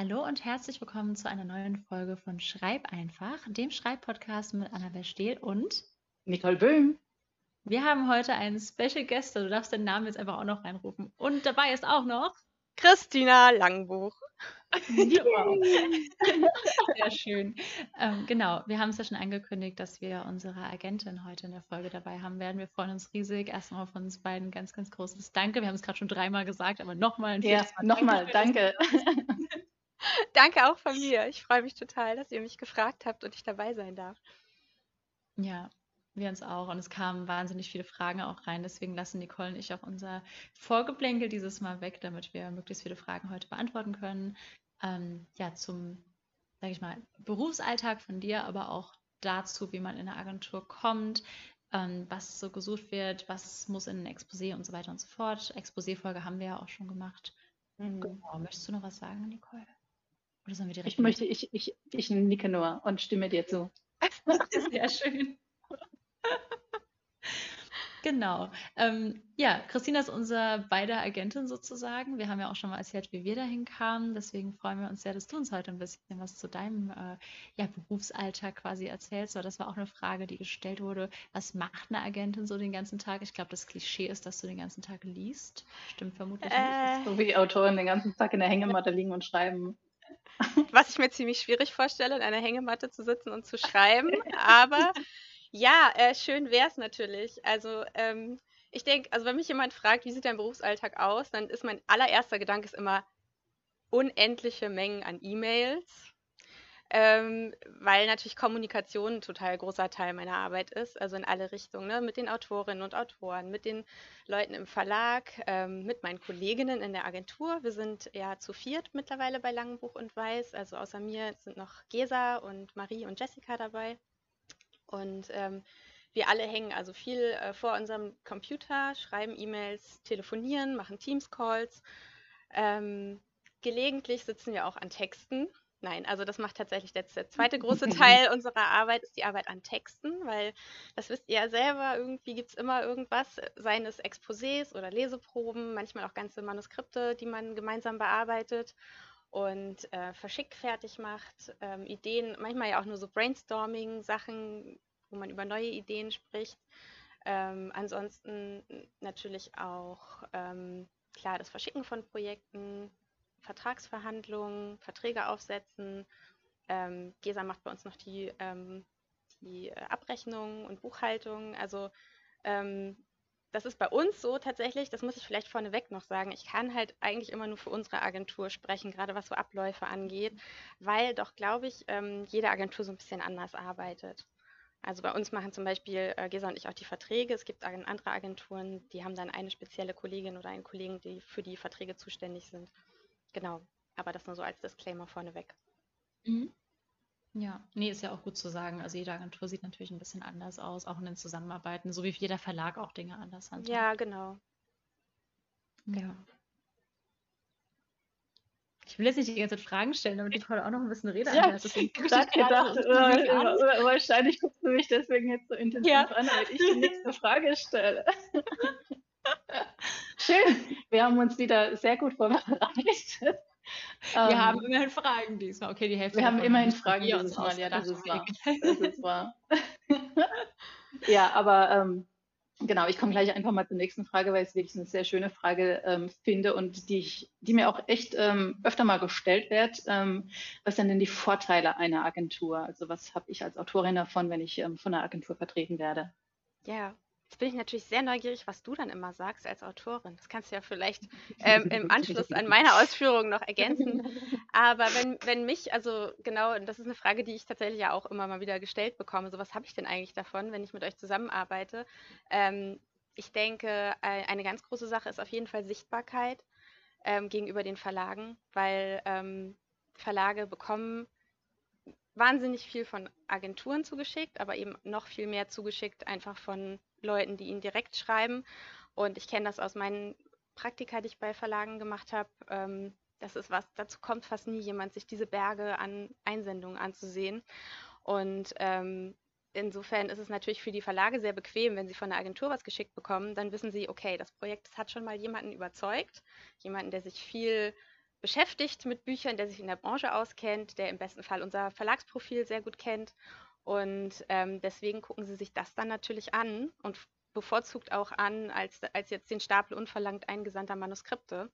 Hallo und herzlich willkommen zu einer neuen Folge von Schreib einfach, dem Schreibpodcast mit Annabel Stehl und Nicole Böhm. Wir haben heute einen Special Guest, du darfst den Namen jetzt einfach auch noch reinrufen. Und dabei ist auch noch Christina Langbuch. Sehr schön. Ähm, genau, wir haben es ja schon angekündigt, dass wir unsere Agentin heute in der Folge dabei haben werden. Wir freuen uns riesig. Erstmal von uns beiden ganz, ganz großes Danke. Wir haben es gerade schon dreimal gesagt, aber nochmal ein Ja, nochmal, danke. danke auch von mir. Ich freue mich total, dass ihr mich gefragt habt und ich dabei sein darf. Ja, wir uns auch. Und es kamen wahnsinnig viele Fragen auch rein. Deswegen lassen Nicole und ich auch unser Vorgeplänkel dieses Mal weg, damit wir möglichst viele Fragen heute beantworten können. Ähm, ja, zum, sage ich mal, Berufsalltag von dir, aber auch dazu, wie man in eine Agentur kommt, ähm, was so gesucht wird, was muss in ein Exposé und so weiter und so fort. Exposé-Folge haben wir ja auch schon gemacht. Mhm. Genau. Möchtest du noch was sagen, Nicole? Oder sollen wir direkt? Ich möchte, ich, ich, ich nicke nur und stimme dir zu. Sehr schön. Genau. Ähm, ja, Christina ist unser beider Agentin sozusagen. Wir haben ja auch schon mal erzählt, wie wir dahin kamen. Deswegen freuen wir uns sehr, dass du uns heute ein bisschen was zu deinem äh, ja, Berufsalltag quasi erzählst. Aber das war auch eine Frage, die gestellt wurde. Was macht eine Agentin so den ganzen Tag? Ich glaube, das Klischee ist, dass du den ganzen Tag liest. Stimmt vermutlich äh, nicht. So wie Autoren den ganzen Tag in der Hängematte liegen und schreiben. Was ich mir ziemlich schwierig vorstelle, in einer Hängematte zu sitzen und zu schreiben. Aber ja, äh, schön wäre es natürlich. Also, ähm, ich denke, also wenn mich jemand fragt: „Wie sieht dein Berufsalltag aus?“, dann ist mein allererster Gedanke ist immer unendliche Mengen an E-Mails, ähm, weil natürlich Kommunikation 'n total großer Teil meiner Arbeit ist, also in alle Richtungen, ne, mit den Autorinnen und Autoren, mit den Leuten im Verlag, ähm, mit meinen Kolleginnen in der Agentur. Wir sind ja zu viert mittlerweile bei Langenbuch und Weiß, also außer mir sind noch Gesa und Marie und Jessica dabei. Und ähm, wir alle hängen also viel äh, vor unserem Computer, schreiben E-Mails, telefonieren, machen Teams-Calls. Ähm, gelegentlich sitzen wir auch an Texten. Nein, also das macht tatsächlich der, der zweite große Teil unserer Arbeit, ist die Arbeit an Texten, weil das wisst ihr ja selber, irgendwie gibt es immer irgendwas, seien es Exposés oder Leseproben, manchmal auch ganze Manuskripte, die man gemeinsam bearbeitet und äh, verschickt fertig macht, ähm, Ideen, manchmal ja auch nur so Brainstorming-Sachen, wo man über neue Ideen spricht. Ähm, ansonsten natürlich auch ähm, klar das Verschicken von Projekten, Vertragsverhandlungen, Verträge aufsetzen. Ähm, Gesa macht bei uns noch die, ähm, die Abrechnung und Buchhaltung. Also ähm, das ist bei uns so tatsächlich, das muss ich vielleicht vorneweg noch sagen, ich kann halt eigentlich immer nur für unsere Agentur sprechen, gerade was so Abläufe angeht, weil doch, glaube ich, ähm, jede Agentur so ein bisschen anders arbeitet. Also bei uns machen zum Beispiel äh, Gesa und ich auch die Verträge. Es gibt andere Agenturen, die haben dann eine spezielle Kollegin oder einen Kollegen, die für die Verträge zuständig sind. Genau, aber das nur so als Disclaimer vorneweg. Mhm. Ja, nee, ist ja auch gut zu sagen. Also jede Agentur sieht natürlich ein bisschen anders aus, auch in den Zusammenarbeiten, so wie jeder Verlag auch Dinge anders handhabt. Ja, genau. Ja. Ich will jetzt nicht die ganze Zeit Fragen stellen, damit ich heute auch noch ein bisschen Rede ja. Deswegen ich habe gedacht, äh, wahrscheinlich guckst du mich deswegen jetzt so intensiv ja. an, damit ich die nächste Frage stelle. Schön, wir haben uns wieder sehr gut vorbereitet. Wir um, haben ähm, immerhin Fragen diesmal. Okay, die Hälfte. Wir haben immerhin Fragen dieses Mal, ja, das ist wahr. Das ist wahr. ja, aber ähm, genau, ich komme gleich einfach mal zur nächsten Frage, weil ich es wirklich eine sehr schöne Frage ähm, finde und die, ich, die mir auch echt ähm, öfter mal gestellt wird. Ähm, was sind denn die Vorteile einer Agentur? Also was habe ich als Autorin davon, wenn ich ähm, von einer Agentur vertreten werde? Ja, Jetzt bin ich natürlich sehr neugierig, was du dann immer sagst als Autorin. Das kannst du ja vielleicht ähm, im Anschluss an meine Ausführungen noch ergänzen. Aber wenn, wenn mich, also genau, das ist eine Frage, die ich tatsächlich ja auch immer mal wieder gestellt bekomme. So, was habe ich denn eigentlich davon, wenn ich mit euch zusammenarbeite? Ähm, ich denke, eine ganz große Sache ist auf jeden Fall Sichtbarkeit ähm, gegenüber den Verlagen, weil ähm, Verlage bekommen wahnsinnig viel von Agenturen zugeschickt, aber eben noch viel mehr zugeschickt einfach von Leuten, die ihnen direkt schreiben. Und ich kenne das aus meinen Praktika, die ich bei Verlagen gemacht habe. Ähm, das ist was, dazu kommt fast nie jemand, sich diese Berge an Einsendungen anzusehen. Und ähm, insofern ist es natürlich für die Verlage sehr bequem, wenn sie von der Agentur was geschickt bekommen, dann wissen sie, okay, das Projekt das hat schon mal jemanden überzeugt, jemanden, der sich viel beschäftigt mit Büchern, der sich in der Branche auskennt, der im besten Fall unser Verlagsprofil sehr gut kennt. Und ähm, deswegen gucken sie sich das dann natürlich an und bevorzugt auch an, als, als jetzt den Stapel unverlangt eingesandter Manuskripte.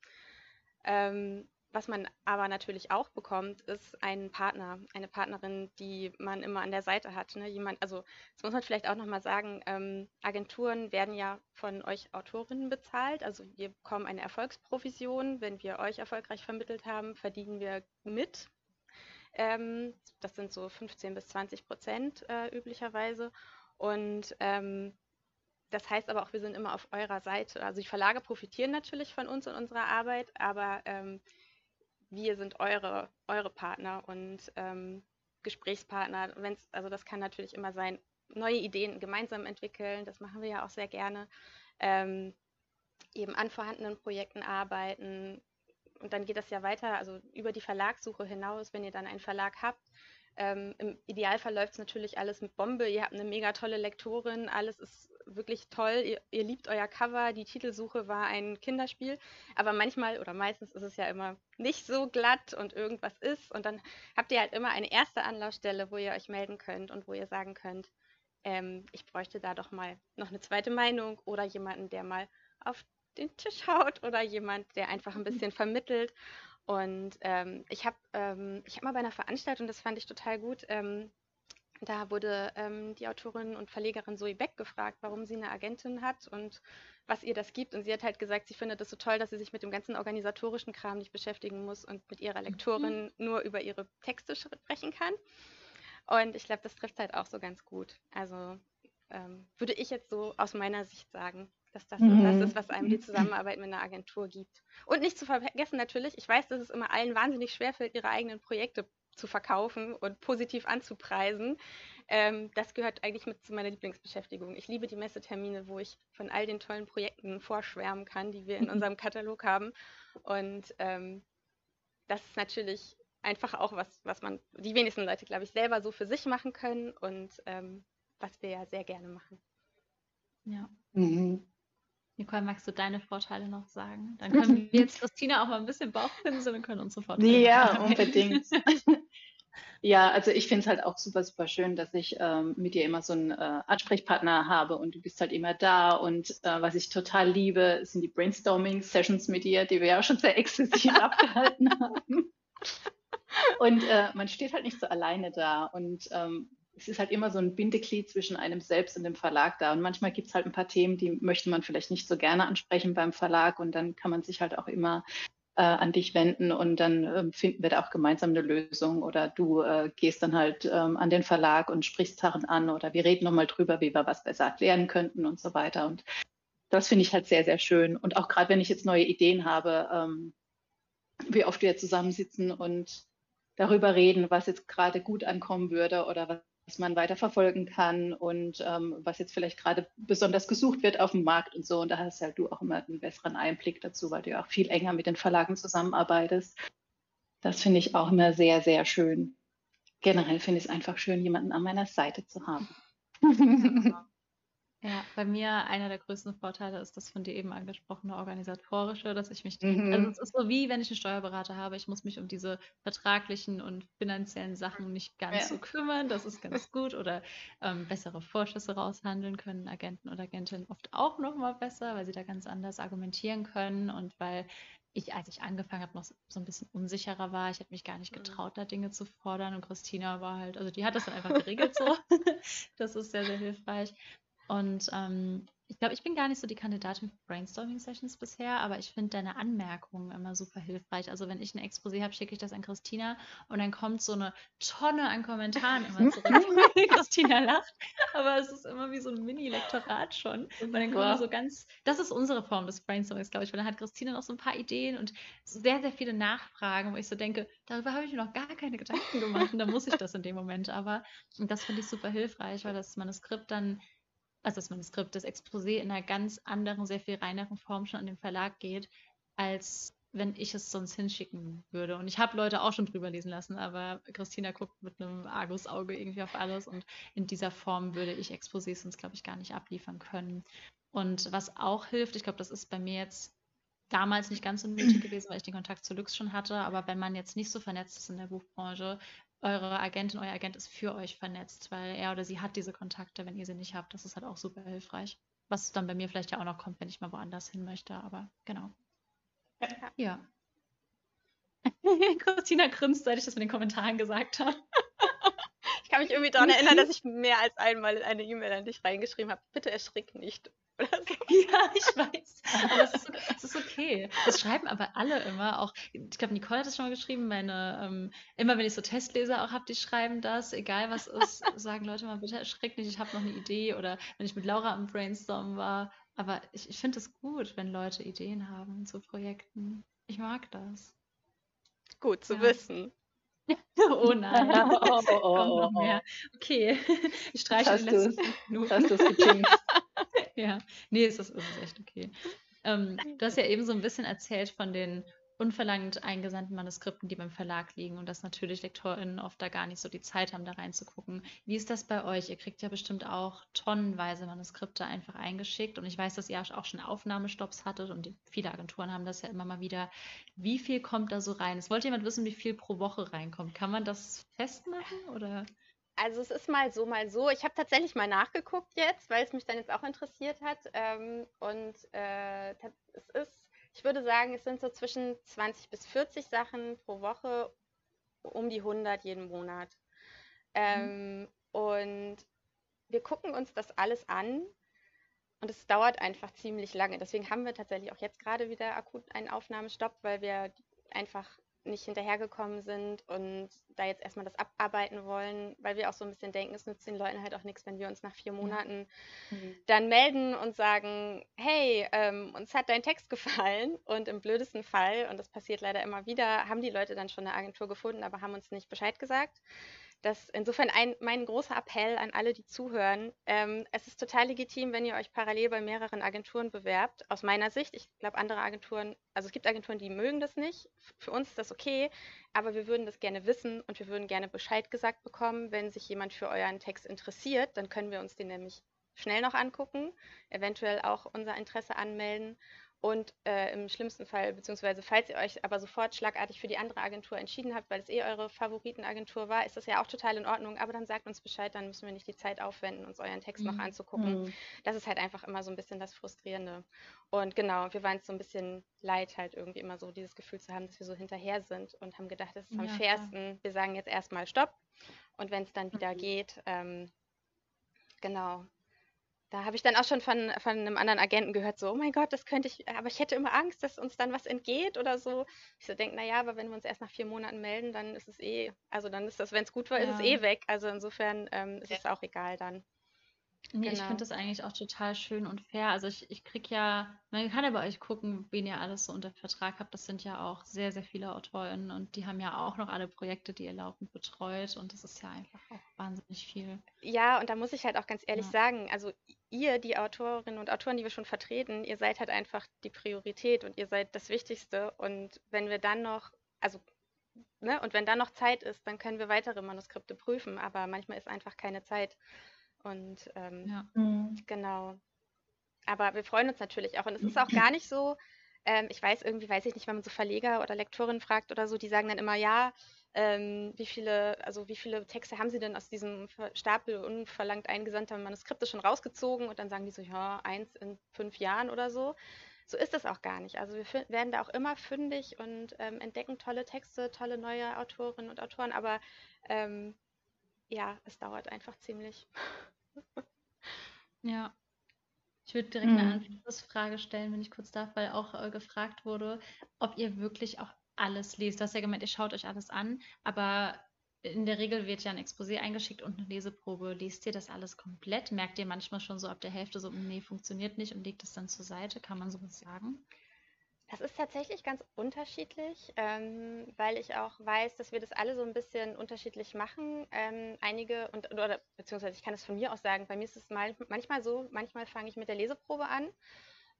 Ähm, was man aber natürlich auch bekommt, ist ein Partner, eine Partnerin, die man immer an der Seite hat. Ne? Jemand, also das muss man vielleicht auch nochmal sagen, ähm, Agenturen werden ja von euch Autorinnen bezahlt. Also wir bekommen eine Erfolgsprovision. Wenn wir euch erfolgreich vermittelt haben, verdienen wir mit. Ähm, das sind so 15 bis 20 Prozent äh, üblicherweise. Und ähm, das heißt aber auch, wir sind immer auf eurer Seite. Also die Verlage profitieren natürlich von uns und unserer Arbeit, aber ähm, wir sind eure, eure Partner und ähm, Gesprächspartner. Wenn's, also das kann natürlich immer sein, neue Ideen gemeinsam entwickeln, das machen wir ja auch sehr gerne. Ähm, eben an vorhandenen Projekten arbeiten. Und dann geht das ja weiter, also über die Verlagssuche hinaus, wenn ihr dann einen Verlag habt, ähm, Im Idealfall läuft es natürlich alles mit Bombe. Ihr habt eine mega tolle Lektorin, alles ist wirklich toll. Ihr, ihr, liebt euer Cover, die Titelsuche war ein Kinderspiel. Aber manchmal oder meistens ist es ja immer nicht so glatt und irgendwas ist. Und dann habt ihr halt immer eine erste Anlaufstelle, wo ihr euch melden könnt und wo ihr sagen könnt, ähm, ich bräuchte da doch mal noch eine zweite Meinung oder jemanden, der mal auf den Tisch haut oder jemand, der einfach ein bisschen vermittelt. Und ähm, ich habe ähm, hab mal bei einer Veranstaltung, das fand ich total gut, ähm, da wurde ähm, die Autorin und Verlegerin Zoe Beck gefragt, warum sie eine Agentin hat und was ihr das gibt. Und sie hat halt gesagt, sie findet es so toll, dass sie sich mit dem ganzen organisatorischen Kram nicht beschäftigen muss und mit ihrer Lektorin mhm. nur über ihre Texte sprechen kann. Und ich glaube, das trifft halt auch so ganz gut. Also ähm, würde ich jetzt so aus meiner Sicht sagen dass das mhm. das ist, was einem die Zusammenarbeit mit einer Agentur gibt. Und nicht zu vergessen natürlich, ich weiß, dass es immer allen wahnsinnig schwerfällt, ihre eigenen Projekte zu verkaufen und positiv anzupreisen. Ähm, das gehört eigentlich mit zu meiner Lieblingsbeschäftigung. Ich liebe die Messetermine, wo ich von all den tollen Projekten vorschwärmen kann, die wir in unserem Katalog haben. Und ähm, das ist natürlich einfach auch was, was man, die wenigsten Leute, glaube ich, selber so für sich machen können und ähm, was wir ja sehr gerne machen. Ja. Mhm. Nicole, magst du deine Vorteile noch sagen? Dann können wir jetzt Christina auch mal ein bisschen Bauchpinseln und können unsere Vorteile Ja, unbedingt. ja, also ich finde es halt auch super, super schön, dass ich ähm, mit dir immer so einen äh, Ansprechpartner habe und du bist halt immer da. Und äh, was ich total liebe, sind die Brainstorming-Sessions mit dir, die wir ja auch schon sehr exzessiv abgehalten haben. Und äh, man steht halt nicht so alleine da. Und ähm, es ist halt immer so ein Bindeglied zwischen einem selbst und dem Verlag da. Und manchmal gibt es halt ein paar Themen, die möchte man vielleicht nicht so gerne ansprechen beim Verlag. Und dann kann man sich halt auch immer äh, an dich wenden und dann äh, finden wir da auch gemeinsam eine Lösung. Oder du äh, gehst dann halt ähm, an den Verlag und sprichst Sachen an oder wir reden nochmal drüber, wie wir was besser erklären könnten und so weiter. Und das finde ich halt sehr, sehr schön. Und auch gerade wenn ich jetzt neue Ideen habe, ähm, wie oft wir zusammensitzen und darüber reden, was jetzt gerade gut ankommen würde oder was was man weiter verfolgen kann und ähm, was jetzt vielleicht gerade besonders gesucht wird auf dem Markt und so. Und da hast halt du auch immer einen besseren Einblick dazu, weil du ja auch viel enger mit den Verlagen zusammenarbeitest. Das finde ich auch immer sehr, sehr schön. Generell finde ich es einfach schön, jemanden an meiner Seite zu haben. Ja, bei mir einer der größten Vorteile ist das von dir eben angesprochene organisatorische, dass ich mich, mhm. also es ist so wie wenn ich einen Steuerberater habe, ich muss mich um diese vertraglichen und finanziellen Sachen nicht ganz ja. so kümmern, das ist ganz gut oder ähm, bessere Vorschüsse raushandeln können Agenten oder Agentinnen oft auch nochmal besser, weil sie da ganz anders argumentieren können und weil ich, als ich angefangen habe, noch so ein bisschen unsicherer war. Ich habe mich gar nicht mhm. getraut, da Dinge zu fordern. Und Christina war halt, also die hat das dann einfach geregelt so. das ist sehr, sehr hilfreich. Und ähm, ich glaube, ich bin gar nicht so die Kandidatin für Brainstorming-Sessions bisher, aber ich finde deine Anmerkungen immer super hilfreich. Also wenn ich ein Exposé habe, schicke ich das an Christina und dann kommt so eine Tonne an Kommentaren immer zurück. Christina lacht, aber es ist immer wie so ein Mini-Lektorat schon. Und dann kommen so ganz, das ist unsere Form des Brainstormings, glaube ich, weil dann hat Christina noch so ein paar Ideen und sehr, sehr viele Nachfragen, wo ich so denke, darüber habe ich mir noch gar keine Gedanken gemacht und da muss ich das in dem Moment aber. Und das finde ich super hilfreich, weil das Manuskript dann also das Manuskript, das Exposé in einer ganz anderen, sehr viel reineren Form schon an den Verlag geht, als wenn ich es sonst hinschicken würde. Und ich habe Leute auch schon drüber lesen lassen, aber Christina guckt mit einem Argusauge irgendwie auf alles und in dieser Form würde ich Exposés sonst, glaube ich, gar nicht abliefern können. Und was auch hilft, ich glaube, das ist bei mir jetzt damals nicht ganz so nötig gewesen, weil ich den Kontakt zu Lux schon hatte. Aber wenn man jetzt nicht so vernetzt ist in der Buchbranche, eure Agentin, euer Agent ist für euch vernetzt, weil er oder sie hat diese Kontakte, wenn ihr sie nicht habt. Das ist halt auch super hilfreich. Was dann bei mir vielleicht ja auch noch kommt, wenn ich mal woanders hin möchte. Aber genau. Ja. Christina grinst, seit ich das mit den Kommentaren gesagt habe. Ich kann mich irgendwie daran erinnern, dass ich mehr als einmal eine E-Mail an dich reingeschrieben habe. Bitte erschrick nicht. So. Ja, ich weiß. Aber es ist, es ist, okay. Das schreiben aber alle immer. Auch, ich glaube, Nicole hat das schon mal geschrieben. Meine, ähm, immer wenn ich so Testleser auch habe, die schreiben das. Egal was ist, sagen Leute mal, bitte erschreck nicht, ich habe noch eine Idee. Oder wenn ich mit Laura am Brainstorm war. Aber ich, ich finde es gut, wenn Leute Ideen haben zu Projekten. Ich mag das. Gut zu ja. wissen. Oh nein. Oh, oh, oh, oh. Okay, ich streiche die letzten fünf Minuten. Hast du es Ja, nee, es ist, es ist echt okay. Ähm, du hast ja eben so ein bisschen erzählt von den unverlangt eingesandten Manuskripten, die beim Verlag liegen und dass natürlich LektorInnen oft da gar nicht so die Zeit haben, da reinzugucken. Wie ist das bei euch? Ihr kriegt ja bestimmt auch tonnenweise Manuskripte einfach eingeschickt und ich weiß, dass ihr auch schon Aufnahmestopps hattet und viele Agenturen haben das ja immer mal wieder. Wie viel kommt da so rein? Es wollte jemand wissen, wie viel pro Woche reinkommt. Kann man das festmachen oder? Also es ist mal so, mal so. Ich habe tatsächlich mal nachgeguckt jetzt, weil es mich dann jetzt auch interessiert hat. Ähm, und äh, es ist ich würde sagen, es sind so zwischen 20 bis 40 Sachen pro Woche, um die 100 jeden Monat. Mhm. Ähm, und wir gucken uns das alles an und es dauert einfach ziemlich lange. Deswegen haben wir tatsächlich auch jetzt gerade wieder akut einen Aufnahmestopp, weil wir einfach nicht hinterhergekommen sind und da jetzt erstmal das abarbeiten wollen, weil wir auch so ein bisschen denken, es nützt den Leuten halt auch nichts, wenn wir uns nach vier Monaten mhm. dann melden und sagen, hey, ähm, uns hat dein Text gefallen und im blödesten Fall, und das passiert leider immer wieder, haben die Leute dann schon eine Agentur gefunden, aber haben uns nicht Bescheid gesagt. Das insofern ein, mein großer Appell an alle, die zuhören. Ähm, es ist total legitim, wenn ihr euch parallel bei mehreren Agenturen bewerbt. Aus meiner Sicht, ich glaube, andere Agenturen, also es gibt Agenturen, die mögen das nicht. Für uns ist das okay, aber wir würden das gerne wissen und wir würden gerne Bescheid gesagt bekommen, wenn sich jemand für euren Text interessiert. Dann können wir uns den nämlich schnell noch angucken, eventuell auch unser Interesse anmelden und äh, im schlimmsten Fall, beziehungsweise falls ihr euch aber sofort schlagartig für die andere Agentur entschieden habt, weil es eh eure Favoritenagentur war, ist das ja auch total in Ordnung. Aber dann sagt uns Bescheid, dann müssen wir nicht die Zeit aufwenden, uns euren Text mhm. noch anzugucken. Mhm. Das ist halt einfach immer so ein bisschen das Frustrierende. Und genau, wir waren es so ein bisschen leid, halt irgendwie immer so dieses Gefühl zu haben, dass wir so hinterher sind und haben gedacht, das ist am ja, fairsten. Wir sagen jetzt erstmal Stopp. Und wenn es dann wieder mhm. geht, ähm, genau, da habe ich dann auch schon von, von einem anderen Agenten gehört, so, oh mein Gott, das könnte ich, aber ich hätte immer Angst, dass uns dann was entgeht oder so. Ich so denke, naja, aber wenn wir uns erst nach vier Monaten melden, dann ist es eh, also dann ist das, wenn es gut war, ja. ist es eh weg. Also insofern ähm, ist ja. es auch egal dann. Nee, ich finde genau. das eigentlich auch total schön und fair. Also ich, ich kriege ja, man kann ja bei euch gucken, wen ihr alles so unter Vertrag habt. Das sind ja auch sehr, sehr viele AutorInnen und die haben ja auch noch alle Projekte, die ihr laufend betreut und das ist ja einfach auch wahnsinnig viel. Ja, und da muss ich halt auch ganz ehrlich ja. sagen, also ihr, die Autorinnen und Autoren, die wir schon vertreten, ihr seid halt einfach die Priorität und ihr seid das Wichtigste. Und wenn wir dann noch, also, ne, und wenn dann noch Zeit ist, dann können wir weitere Manuskripte prüfen, aber manchmal ist einfach keine Zeit. Und ähm, ja. Mhm. genau. Aber wir freuen uns natürlich auch. Und es ist auch gar nicht so, ähm, ich weiß irgendwie, weiß ich nicht, wenn man so Verleger oder Lektorinnen fragt oder so, die sagen dann immer, ja, ähm, wie viele, also wie viele Texte haben Sie denn aus diesem Stapel unverlangt eingesandter Manuskripte schon rausgezogen? Und dann sagen die so, ja, eins in fünf Jahren oder so. So ist es auch gar nicht. Also wir werden da auch immer fündig und ähm, entdecken tolle Texte, tolle neue Autorinnen und Autoren, aber ähm, ja, es dauert einfach ziemlich. Ja. Ich würde direkt eine Mhm. Anschlussfrage stellen, wenn ich kurz darf, weil auch äh, gefragt wurde, ob ihr wirklich auch alles lest. Du hast ja gemeint, ihr schaut euch alles an, aber in der Regel wird ja ein Exposé eingeschickt und eine Leseprobe. Liest ihr das alles komplett? Merkt ihr manchmal schon so ab der Hälfte so, nee, funktioniert nicht und legt es dann zur Seite? Kann man sowas sagen? Das ist tatsächlich ganz unterschiedlich, ähm, weil ich auch weiß, dass wir das alle so ein bisschen unterschiedlich machen. Ähm, einige, und, oder beziehungsweise ich kann es von mir aus sagen, bei mir ist es mal, manchmal so, manchmal fange ich mit der Leseprobe an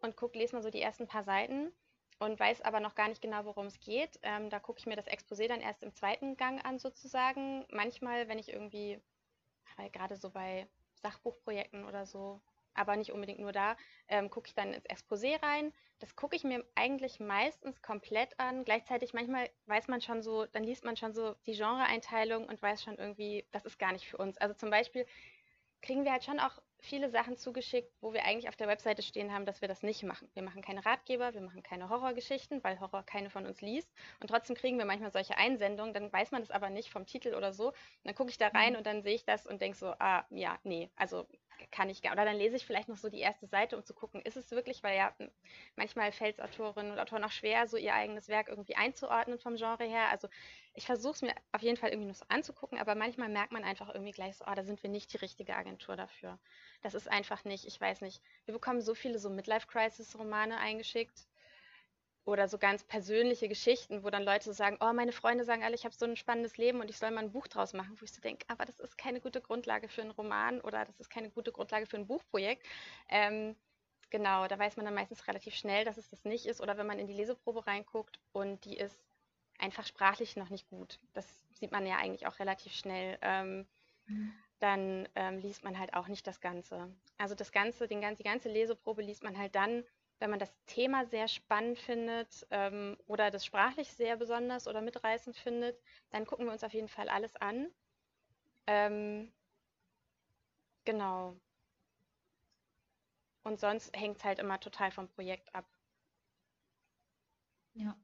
und gucke, lese mal so die ersten paar Seiten und weiß aber noch gar nicht genau, worum es geht. Ähm, da gucke ich mir das Exposé dann erst im zweiten Gang an sozusagen. Manchmal, wenn ich irgendwie, gerade so bei Sachbuchprojekten oder so, aber nicht unbedingt nur da, ähm, gucke ich dann ins Exposé rein. Das gucke ich mir eigentlich meistens komplett an. Gleichzeitig manchmal weiß man schon so, dann liest man schon so die Genreeinteilung und weiß schon irgendwie, das ist gar nicht für uns. Also zum Beispiel kriegen wir halt schon auch viele Sachen zugeschickt, wo wir eigentlich auf der Webseite stehen haben, dass wir das nicht machen. Wir machen keine Ratgeber, wir machen keine Horrorgeschichten, weil Horror keine von uns liest. Und trotzdem kriegen wir manchmal solche Einsendungen, dann weiß man das aber nicht vom Titel oder so. Und dann gucke ich da rein mhm. und dann sehe ich das und denke so, ah, ja, nee, also kann ich. Oder dann lese ich vielleicht noch so die erste Seite, um zu gucken, ist es wirklich, weil ja manchmal fällt es Autorinnen und Autoren auch schwer, so ihr eigenes Werk irgendwie einzuordnen vom Genre her. Also ich versuche es mir auf jeden Fall irgendwie noch so anzugucken, aber manchmal merkt man einfach irgendwie gleich so, ah, da sind wir nicht die richtige Agentur dafür. Das ist einfach nicht, ich weiß nicht. Wir bekommen so viele so Midlife-Crisis-Romane eingeschickt oder so ganz persönliche Geschichten, wo dann Leute so sagen, oh, meine Freunde sagen alle, ich habe so ein spannendes Leben und ich soll mal ein Buch draus machen, wo ich so denke, aber das ist keine gute Grundlage für einen Roman oder das ist keine gute Grundlage für ein Buchprojekt. Ähm, genau, da weiß man dann meistens relativ schnell, dass es das nicht ist. Oder wenn man in die Leseprobe reinguckt und die ist einfach sprachlich noch nicht gut. Das sieht man ja eigentlich auch relativ schnell. Ähm, mhm. Dann ähm, liest man halt auch nicht das Ganze. Also das Ganze, den, die ganze Leseprobe liest man halt dann, wenn man das Thema sehr spannend findet ähm, oder das sprachlich sehr besonders oder mitreißend findet, dann gucken wir uns auf jeden Fall alles an. Ähm, genau. Und sonst hängt es halt immer total vom Projekt ab. Ja.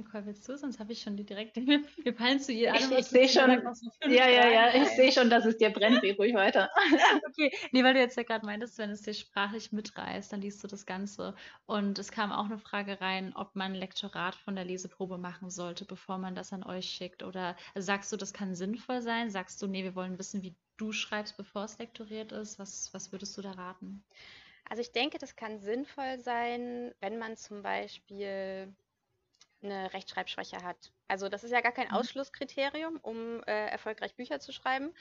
Nicole, willst du? Sonst habe ich schon die direkte. Wir fallen zu ihr Ich, ich sehe schon. Ja, ja, ja. Ich sehe schon, dass es dir brennt. Geh ruhig weiter. okay. Nee, weil du jetzt ja gerade meintest, wenn es dir sprachlich mitreißt, dann liest du das Ganze. Und es kam auch eine Frage rein, ob man ein Lektorat von der Leseprobe machen sollte, bevor man das an euch schickt. Oder sagst du, das kann sinnvoll sein? Sagst du, nee, wir wollen wissen, wie du schreibst, bevor es lektoriert ist? Was, was würdest du da raten? Also ich denke, das kann sinnvoll sein, wenn man zum Beispiel eine Rechtschreibschwäche hat. Also das ist ja gar kein mhm. Ausschlusskriterium, um äh, erfolgreich Bücher zu schreiben.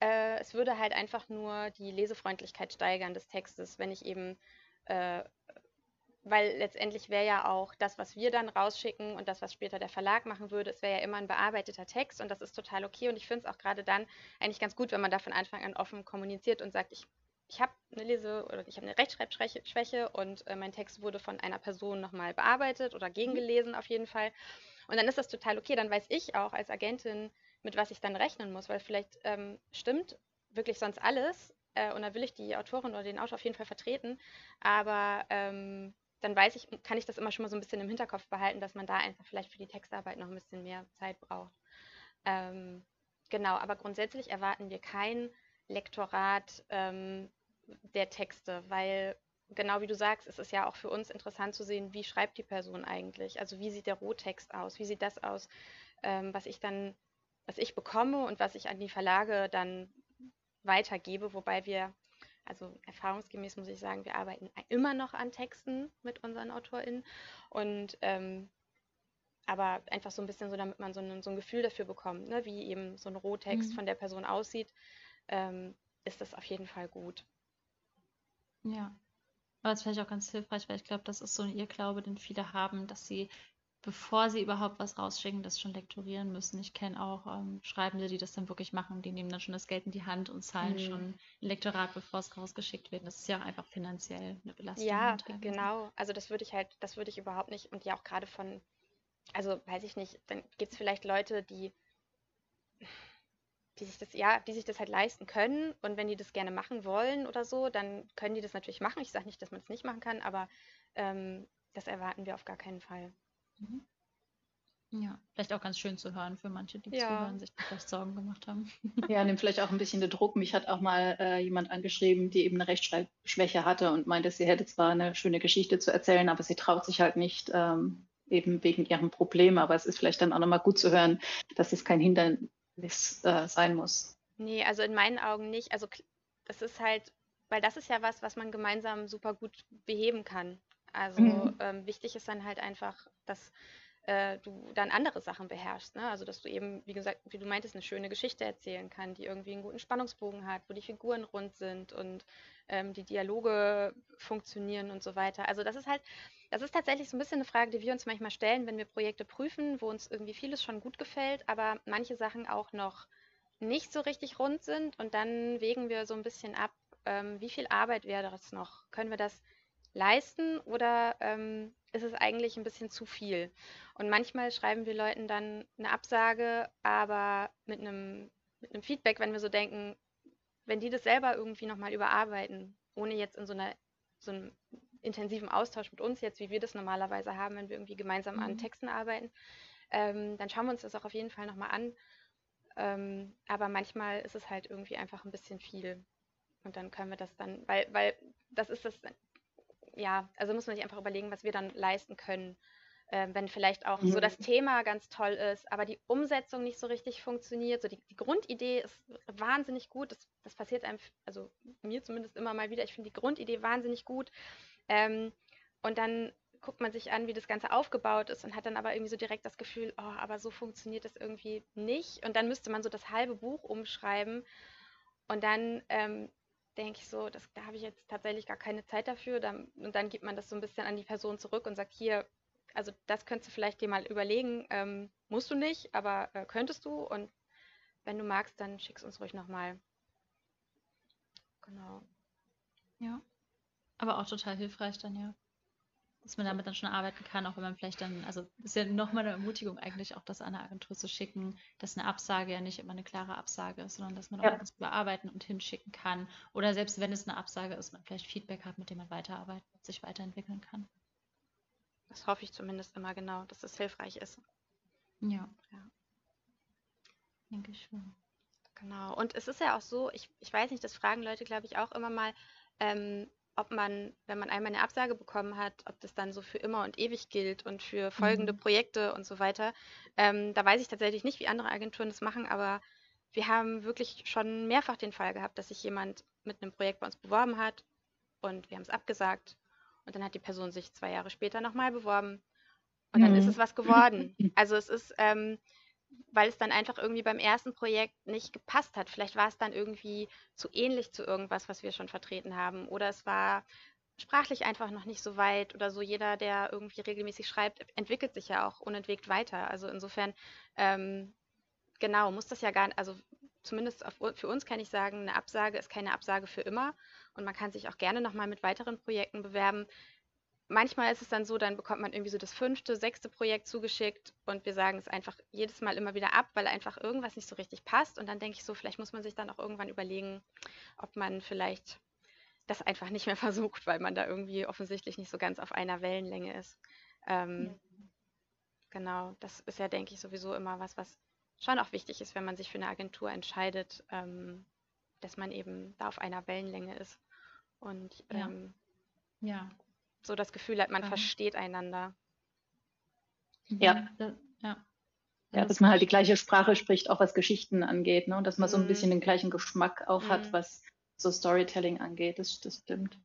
Äh, es würde halt einfach nur die Lesefreundlichkeit steigern des Textes, wenn ich eben, äh, weil letztendlich wäre ja auch das, was wir dann rausschicken und das, was später der Verlag machen würde, es wäre ja immer ein bearbeiteter Text und das ist total okay und ich finde es auch gerade dann eigentlich ganz gut, wenn man da von Anfang an offen kommuniziert und sagt, ich ich habe eine Lese- oder ich habe eine Rechtschreibschwäche und äh, mein Text wurde von einer Person nochmal bearbeitet oder gegengelesen auf jeden Fall. Und dann ist das total okay. Dann weiß ich auch als Agentin, mit was ich dann rechnen muss, weil vielleicht ähm, stimmt wirklich sonst alles äh, und dann will ich die Autorin oder den Autor auf jeden Fall vertreten. Aber ähm, dann weiß ich, kann ich das immer schon mal so ein bisschen im Hinterkopf behalten, dass man da einfach vielleicht für die Textarbeit noch ein bisschen mehr Zeit braucht. Ähm, genau, aber grundsätzlich erwarten wir kein Lektorat ähm, der Texte, weil genau wie du sagst, es ist ja auch für uns interessant zu sehen, wie schreibt die Person eigentlich? Also wie sieht der Rohtext aus? Wie sieht das aus, ähm, was ich dann, was ich bekomme und was ich an die Verlage dann weitergebe, wobei wir, also erfahrungsgemäß muss ich sagen, wir arbeiten immer noch an Texten mit unseren AutorInnen und ähm, aber einfach so ein bisschen so, damit man so ein, so ein Gefühl dafür bekommt, ne, wie eben so ein Rohtext mhm. von der Person aussieht, ähm, ist das auf jeden Fall gut. Ja. Aber das ist vielleicht auch ganz hilfreich, weil ich glaube, das ist so ein Irrglaube, den viele haben, dass sie, bevor sie überhaupt was rausschicken, das schon lektorieren müssen. Ich kenne auch ähm, Schreibende, die das dann wirklich machen. Die nehmen dann schon das Geld in die Hand und zahlen mhm. schon ein Lektorat, bevor es rausgeschickt wird. Das ist ja auch einfach finanziell eine Belastung. Ja, genau. Also das würde ich halt, das würde ich überhaupt nicht. Und ja auch gerade von, also weiß ich nicht, dann gibt es vielleicht Leute, die die sich das, ja, die sich das halt leisten können. Und wenn die das gerne machen wollen oder so, dann können die das natürlich machen. Ich sage nicht, dass man es das nicht machen kann, aber ähm, das erwarten wir auf gar keinen Fall. Mhm. Ja, vielleicht auch ganz schön zu hören für manche, die ja. zuhören, sich vielleicht Sorgen gemacht haben. Ja, nimmt vielleicht auch ein bisschen den Druck. Mich hat auch mal äh, jemand angeschrieben, die eben eine Rechtschreibschwäche hatte und meinte, sie hätte zwar eine schöne Geschichte zu erzählen, aber sie traut sich halt nicht, ähm, eben wegen ihrem Problem. Aber es ist vielleicht dann auch nochmal gut zu hören, dass es kein Hindernis es äh, sein muss. Nee, also in meinen Augen nicht. Also das ist halt, weil das ist ja was, was man gemeinsam super gut beheben kann. Also mhm. ähm, wichtig ist dann halt einfach, dass äh, du dann andere Sachen beherrschst. Ne? Also dass du eben, wie gesagt, wie du meintest, eine schöne Geschichte erzählen kann, die irgendwie einen guten Spannungsbogen hat, wo die Figuren rund sind und ähm, die Dialoge funktionieren und so weiter. Also das ist halt, das ist tatsächlich so ein bisschen eine Frage, die wir uns manchmal stellen, wenn wir Projekte prüfen, wo uns irgendwie vieles schon gut gefällt, aber manche Sachen auch noch nicht so richtig rund sind und dann wägen wir so ein bisschen ab, ähm, wie viel Arbeit wäre das noch? Können wir das leisten oder ähm, ist es eigentlich ein bisschen zu viel? Und manchmal schreiben wir Leuten dann eine Absage, aber mit einem, mit einem Feedback, wenn wir so denken, wenn die das selber irgendwie nochmal überarbeiten, ohne jetzt in so einer so einem intensiven Austausch mit uns jetzt, wie wir das normalerweise haben, wenn wir irgendwie gemeinsam mhm. an Texten arbeiten, ähm, dann schauen wir uns das auch auf jeden Fall nochmal an. Ähm, aber manchmal ist es halt irgendwie einfach ein bisschen viel. Und dann können wir das dann, weil, weil das ist das, ja, also muss man sich einfach überlegen, was wir dann leisten können. Äh, wenn vielleicht auch mhm. so das Thema ganz toll ist, aber die Umsetzung nicht so richtig funktioniert. So die, die Grundidee ist wahnsinnig gut. Das, das, passiert einem, also mir zumindest immer mal wieder. Ich finde die Grundidee wahnsinnig gut. Ähm, und dann guckt man sich an, wie das Ganze aufgebaut ist und hat dann aber irgendwie so direkt das Gefühl, oh, aber so funktioniert das irgendwie nicht. Und dann müsste man so das halbe Buch umschreiben. Und dann ähm, denke ich so, das, da habe ich jetzt tatsächlich gar keine Zeit dafür. Dann, und dann gibt man das so ein bisschen an die Person zurück und sagt, hier, also das könntest du vielleicht dir mal überlegen. Ähm, musst du nicht, aber äh, könntest du. Und wenn du magst, dann schick's uns ruhig nochmal. Genau. Ja. Aber auch total hilfreich dann, ja dass man damit dann schon arbeiten kann, auch wenn man vielleicht dann, also ist ja nochmal eine Ermutigung eigentlich auch, das an eine Agentur zu schicken, dass eine Absage ja nicht immer eine klare Absage ist, sondern dass man auch ja. das überarbeiten und hinschicken kann. Oder selbst wenn es eine Absage ist, man vielleicht Feedback hat, mit dem man weiterarbeiten und sich weiterentwickeln kann. Das hoffe ich zumindest immer genau, dass es hilfreich ist. Ja. ja. Denke ich schon. Genau. Und es ist ja auch so, ich, ich weiß nicht, das fragen Leute, glaube ich, auch immer mal, ähm, ob man, wenn man einmal eine Absage bekommen hat, ob das dann so für immer und ewig gilt und für folgende mhm. Projekte und so weiter. Ähm, da weiß ich tatsächlich nicht, wie andere Agenturen das machen, aber wir haben wirklich schon mehrfach den Fall gehabt, dass sich jemand mit einem Projekt bei uns beworben hat und wir haben es abgesagt und dann hat die Person sich zwei Jahre später nochmal beworben und dann ist mhm. es was geworden. Also es ist, ähm, weil es dann einfach irgendwie beim ersten Projekt nicht gepasst hat. Vielleicht war es dann irgendwie zu ähnlich zu irgendwas, was wir schon vertreten haben. Oder es war sprachlich einfach noch nicht so weit oder so. Jeder, der irgendwie regelmäßig schreibt, entwickelt sich ja auch unentwegt weiter. Also insofern, ähm, genau, muss das ja gar nicht, also zumindest auf, für uns kann ich sagen, eine Absage ist keine Absage für immer. Und man kann sich auch gerne nochmal mit weiteren Projekten bewerben manchmal ist es dann so, dann bekommt man irgendwie so das fünfte, sechste Projekt zugeschickt und wir sagen es einfach jedes Mal immer wieder ab, weil einfach irgendwas nicht so richtig passt. Und dann denke ich so, vielleicht muss man sich dann auch irgendwann überlegen, ob man vielleicht das einfach nicht mehr versucht, weil man da irgendwie offensichtlich nicht so ganz auf einer Wellenlänge ist. Ähm, ja. Genau, das ist ja, denke ich, sowieso immer was, was schon auch wichtig ist, wenn man sich für eine Agentur entscheidet, ähm, dass man eben da auf einer Wellenlänge ist. Und ähm, ja. ja so das Gefühl hat, man mhm. versteht einander. Ja. ja. Ja, dass man halt die gleiche Sprache spricht, auch was Geschichten angeht, ne? Und dass man mhm. so ein bisschen mhm. den gleichen Geschmack auch mhm. hat, was so Storytelling angeht. Das, das stimmt.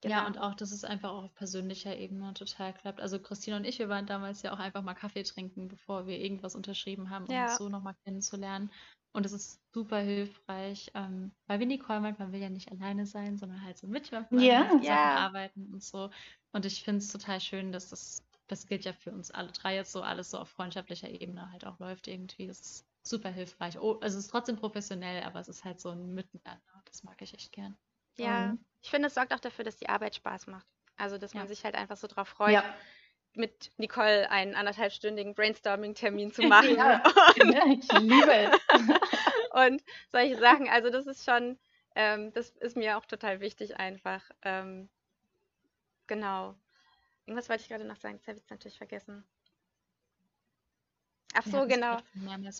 Genau. Ja, und auch, dass es einfach auch auf persönlicher Ebene total klappt. Also Christine und ich, wir waren damals ja auch einfach mal Kaffee trinken, bevor wir irgendwas unterschrieben haben, um ja. uns so nochmal kennenzulernen. Und es ist super hilfreich, ähm, weil wie Nicole man will ja nicht alleine sein, sondern halt so mit jemandem ja. ja. arbeiten und so. Und ich finde es total schön, dass das, das gilt ja für uns alle drei jetzt so, alles so auf freundschaftlicher Ebene halt auch läuft irgendwie. Das ist super hilfreich. Oh, also es ist trotzdem professionell, aber es ist halt so ein Miteinander. Das mag ich echt gern. Ja, um, ich finde, es sorgt auch dafür, dass die Arbeit Spaß macht. Also, dass man sich halt einfach so drauf freut. Ja mit Nicole einen anderthalbstündigen Brainstorming-Termin zu machen. ja, ich liebe es. und solche Sachen. Also das ist schon, ähm, das ist mir auch total wichtig einfach. Ähm, genau. Irgendwas wollte ich gerade noch sagen, das habe ich jetzt natürlich vergessen. Ach so, genau.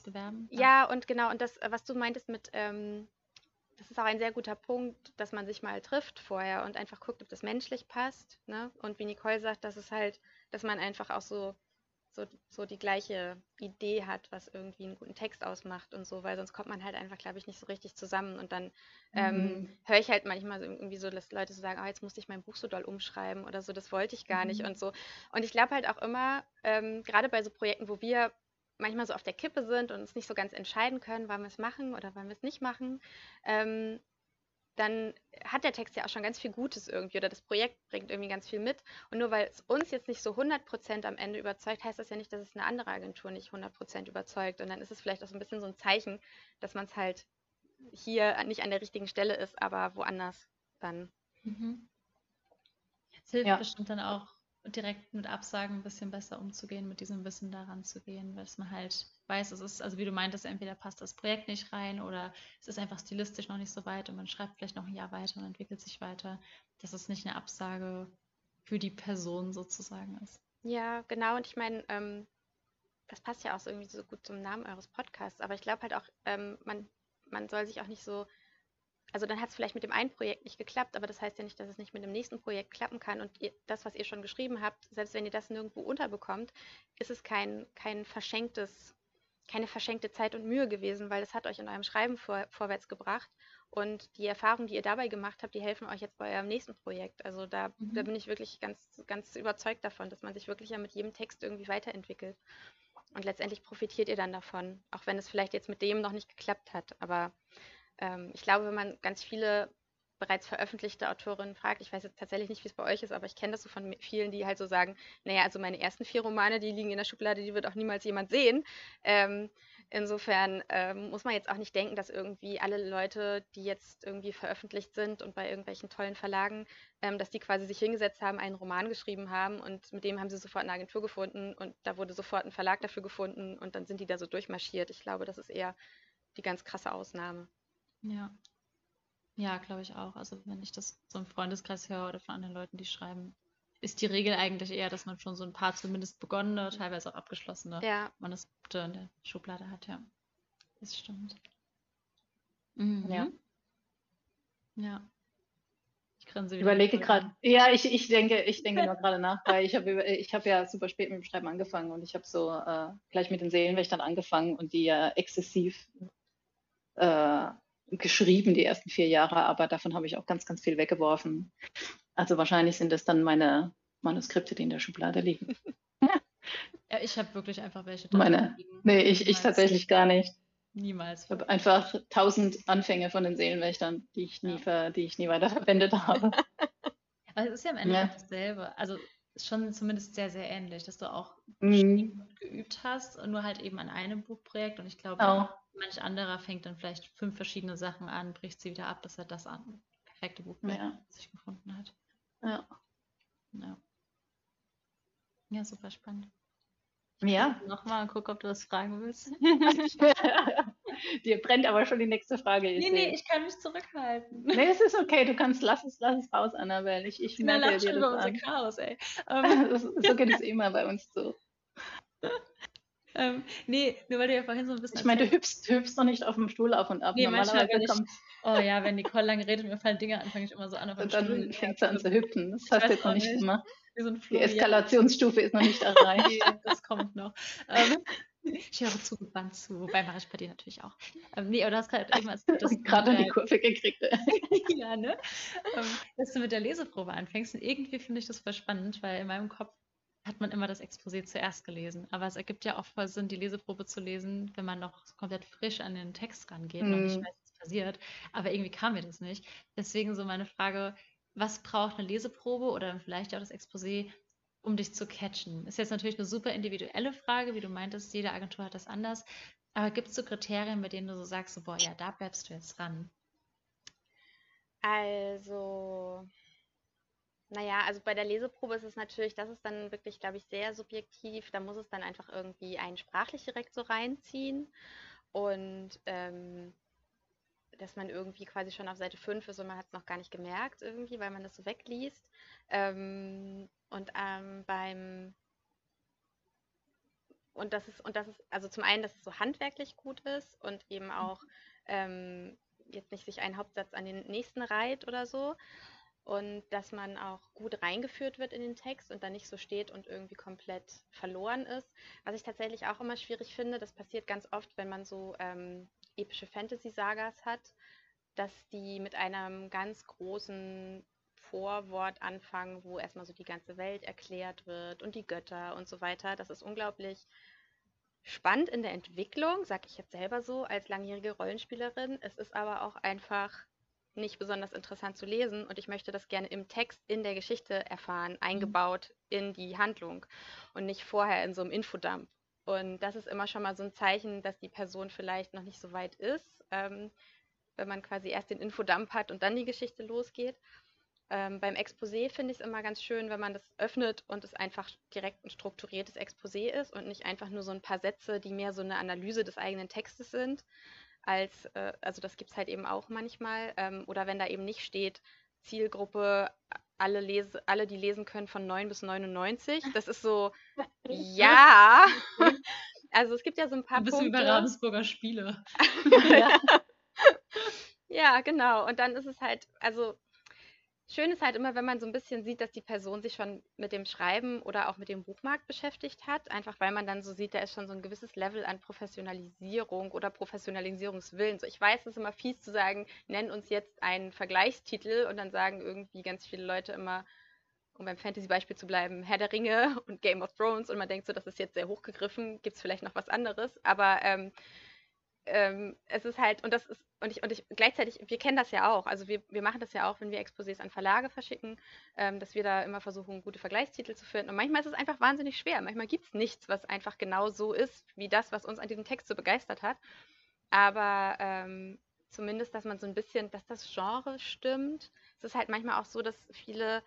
Bewerben. Ja, und genau, und das, was du meintest mit, ähm, das ist auch ein sehr guter Punkt, dass man sich mal trifft vorher und einfach guckt, ob das menschlich passt. Ne? Und wie Nicole sagt, dass es halt, dass man einfach auch so so, so die gleiche Idee hat, was irgendwie einen guten Text ausmacht und so, weil sonst kommt man halt einfach, glaube ich, nicht so richtig zusammen. Und dann ähm, mhm. höre ich halt manchmal so irgendwie so, dass Leute so sagen, oh, jetzt musste ich mein Buch so doll umschreiben oder so, das wollte ich gar mhm. nicht und so. Und ich glaube halt auch immer, ähm, gerade bei so Projekten, wo wir manchmal so auf der Kippe sind und uns nicht so ganz entscheiden können, wollen wir es machen oder wollen wir es nicht machen, ähm, dann hat der Text ja auch schon ganz viel Gutes irgendwie oder das Projekt bringt irgendwie ganz viel mit. Und nur weil es uns jetzt nicht so 100% am Ende überzeugt, heißt das ja nicht, dass es eine andere Agentur nicht 100% überzeugt. Und dann ist es vielleicht auch so ein bisschen so ein Zeichen, dass man es halt hier nicht an der richtigen Stelle ist, aber woanders dann. Mhm. Es hilft ja. bestimmt dann auch direkt mit Absagen ein bisschen besser umzugehen, mit diesem Wissen daran zu gehen, dass man halt weiß, es ist, also wie du meintest, entweder passt das Projekt nicht rein oder es ist einfach stilistisch noch nicht so weit und man schreibt vielleicht noch ein Jahr weiter und entwickelt sich weiter, dass es nicht eine Absage für die Person sozusagen ist. Ja, genau. Und ich meine, ähm, das passt ja auch so irgendwie so gut zum Namen eures Podcasts, aber ich glaube halt auch, ähm, man, man soll sich auch nicht so also dann hat es vielleicht mit dem einen Projekt nicht geklappt, aber das heißt ja nicht, dass es nicht mit dem nächsten Projekt klappen kann. Und ihr, das, was ihr schon geschrieben habt, selbst wenn ihr das nirgendwo unterbekommt, ist es kein, kein verschenktes, keine verschenkte Zeit und Mühe gewesen, weil es hat euch in eurem Schreiben vor, vorwärts gebracht. Und die Erfahrungen, die ihr dabei gemacht habt, die helfen euch jetzt bei eurem nächsten Projekt. Also da, mhm. da bin ich wirklich ganz, ganz überzeugt davon, dass man sich wirklich ja mit jedem Text irgendwie weiterentwickelt. Und letztendlich profitiert ihr dann davon, auch wenn es vielleicht jetzt mit dem noch nicht geklappt hat. Aber ähm, ich glaube, wenn man ganz viele bereits veröffentlichte Autorinnen fragt, ich weiß jetzt tatsächlich nicht, wie es bei euch ist, aber ich kenne das so von vielen, die halt so sagen, naja, also meine ersten vier Romane, die liegen in der Schublade, die wird auch niemals jemand sehen. Ähm, insofern ähm, muss man jetzt auch nicht denken, dass irgendwie alle Leute, die jetzt irgendwie veröffentlicht sind und bei irgendwelchen tollen Verlagen, ähm, dass die quasi sich hingesetzt haben, einen Roman geschrieben haben und mit dem haben sie sofort eine Agentur gefunden und da wurde sofort ein Verlag dafür gefunden und dann sind die da so durchmarschiert. Ich glaube, das ist eher die ganz krasse Ausnahme. Ja. Ja, glaube ich auch. Also wenn ich das so im Freundeskreis höre oder von anderen Leuten, die schreiben, ist die Regel eigentlich eher, dass man schon so ein paar zumindest begonnene, teilweise auch abgeschlossene ja. Manuskripte in der Schublade hat, ja. Das stimmt. Mhm. Ja. Ja. Ich grinse wieder. Überlege gerade. Ja, ich, ich denke, ich denke nur gerade nach, weil ich habe ich hab ja super spät mit dem Schreiben angefangen und ich habe so äh, gleich mit den Seelenwächtern angefangen und die ja exzessiv äh, geschrieben, die ersten vier Jahre, aber davon habe ich auch ganz, ganz viel weggeworfen. Also wahrscheinlich sind das dann meine Manuskripte, die in der Schublade liegen. ja, ich habe wirklich einfach welche. Meine, nee, ich, ich tatsächlich gar nicht. Niemals. Ich habe einfach tausend Anfänge von den Seelenwächtern, die ich nie, ja. ver, die ich nie weiter verwendet habe. Aber es ist ja am Ende ja. dasselbe. Also schon zumindest sehr, sehr ähnlich, dass du auch mhm. geübt hast, nur halt eben an einem Buchprojekt. Und ich glaube, oh. Manch anderer fängt dann vielleicht fünf verschiedene Sachen an, bricht sie wieder ab, dass er das an perfekte Buchprojekt ja. sich gefunden hat. Ja. Ja, ja super spannend. Ja. Nochmal und guck, ob du das fragen willst. Dir brennt aber schon die nächste Frage. Nee, nee, ich kann mich zurückhalten. Nee, es ist okay, du kannst, lass es, lass es raus, Annabelle. Ich, ich merke dir das über unser Chaos, ey. Um, so geht es immer bei uns so. Ähm, nee, nur weil du ja vorhin so ein bisschen. Ich meine, du hüpfst, hüpfst noch nicht auf dem Stuhl auf und ab. Nee, manchmal, wenn ich, Oh ja, wenn Nicole lange redet, mir fallen Dinge an, fange ich immer so an. Auf und dann Stuhl fängt sie an zu hüpfen. Das hast du jetzt noch nicht gemacht. Die Eskalationsstufe ist noch nicht erreicht. nee, das kommt noch. Ähm, ich höre zugewandt zu, wobei mache ich bei dir natürlich auch. Ähm, nee, aber du hast gerade eben dass gerade die Kurve gekriegt. ja, ne? Ähm, dass du mit der Leseprobe anfängst. Und irgendwie finde ich das voll spannend, weil in meinem Kopf hat man immer das Exposé zuerst gelesen. Aber es ergibt ja auch voll Sinn, die Leseprobe zu lesen, wenn man noch komplett frisch an den Text rangeht mhm. und nicht weiß, was passiert. Aber irgendwie kam mir das nicht. Deswegen so meine Frage, was braucht eine Leseprobe oder vielleicht auch das Exposé, um dich zu catchen? Ist jetzt natürlich eine super individuelle Frage, wie du meintest, jede Agentur hat das anders. Aber gibt es so Kriterien, bei denen du so sagst, so, boah, ja, da bleibst du jetzt ran? Also, naja, also bei der Leseprobe ist es natürlich, das ist dann wirklich, glaube ich, sehr subjektiv. Da muss es dann einfach irgendwie einen sprachlich direkt so reinziehen. Und ähm, dass man irgendwie quasi schon auf Seite 5 ist und man hat es noch gar nicht gemerkt irgendwie, weil man das so wegliest. Ähm, und ähm, beim und das ist, und das ist, also zum einen, dass es so handwerklich gut ist und eben auch ähm, jetzt nicht sich einen Hauptsatz an den nächsten reiht oder so. Und dass man auch gut reingeführt wird in den Text und dann nicht so steht und irgendwie komplett verloren ist. Was ich tatsächlich auch immer schwierig finde, das passiert ganz oft, wenn man so ähm, epische Fantasy-Sagas hat, dass die mit einem ganz großen Vorwort anfangen, wo erstmal so die ganze Welt erklärt wird und die Götter und so weiter. Das ist unglaublich spannend in der Entwicklung, sage ich jetzt selber so als langjährige Rollenspielerin. Es ist aber auch einfach nicht besonders interessant zu lesen und ich möchte das gerne im Text, in der Geschichte erfahren, mhm. eingebaut in die Handlung und nicht vorher in so einem Infodump. Und das ist immer schon mal so ein Zeichen, dass die Person vielleicht noch nicht so weit ist, ähm, wenn man quasi erst den Infodump hat und dann die Geschichte losgeht. Ähm, beim Exposé finde ich es immer ganz schön, wenn man das öffnet und es einfach direkt ein strukturiertes Exposé ist und nicht einfach nur so ein paar Sätze, die mehr so eine Analyse des eigenen Textes sind, als, äh, also das gibt es halt eben auch manchmal. Ähm, oder wenn da eben nicht steht, Zielgruppe, alle, lese, alle, die lesen können von 9 bis 99. Das ist so, ja. Also es gibt ja so ein paar Ein bisschen Punkte. über Ravensburger Spiele. ja. ja, genau. Und dann ist es halt, also Schön ist halt immer, wenn man so ein bisschen sieht, dass die Person sich schon mit dem Schreiben oder auch mit dem Buchmarkt beschäftigt hat, einfach weil man dann so sieht, da ist schon so ein gewisses Level an Professionalisierung oder Professionalisierungswillen. So, ich weiß, es ist immer fies zu sagen, nenn uns jetzt einen Vergleichstitel und dann sagen irgendwie ganz viele Leute immer, um beim Fantasy-Beispiel zu bleiben, Herr der Ringe und Game of Thrones und man denkt so, das ist jetzt sehr hochgegriffen, gibt es vielleicht noch was anderes, aber ähm, ähm, es ist halt, und das ist, und ich, und ich gleichzeitig, wir kennen das ja auch, also wir, wir machen das ja auch, wenn wir Exposés an Verlage verschicken, ähm, dass wir da immer versuchen, gute Vergleichstitel zu finden. Und manchmal ist es einfach wahnsinnig schwer. Manchmal gibt es nichts, was einfach genau so ist, wie das, was uns an diesem Text so begeistert hat. Aber ähm, zumindest, dass man so ein bisschen, dass das Genre stimmt. Es ist halt manchmal auch so, dass viele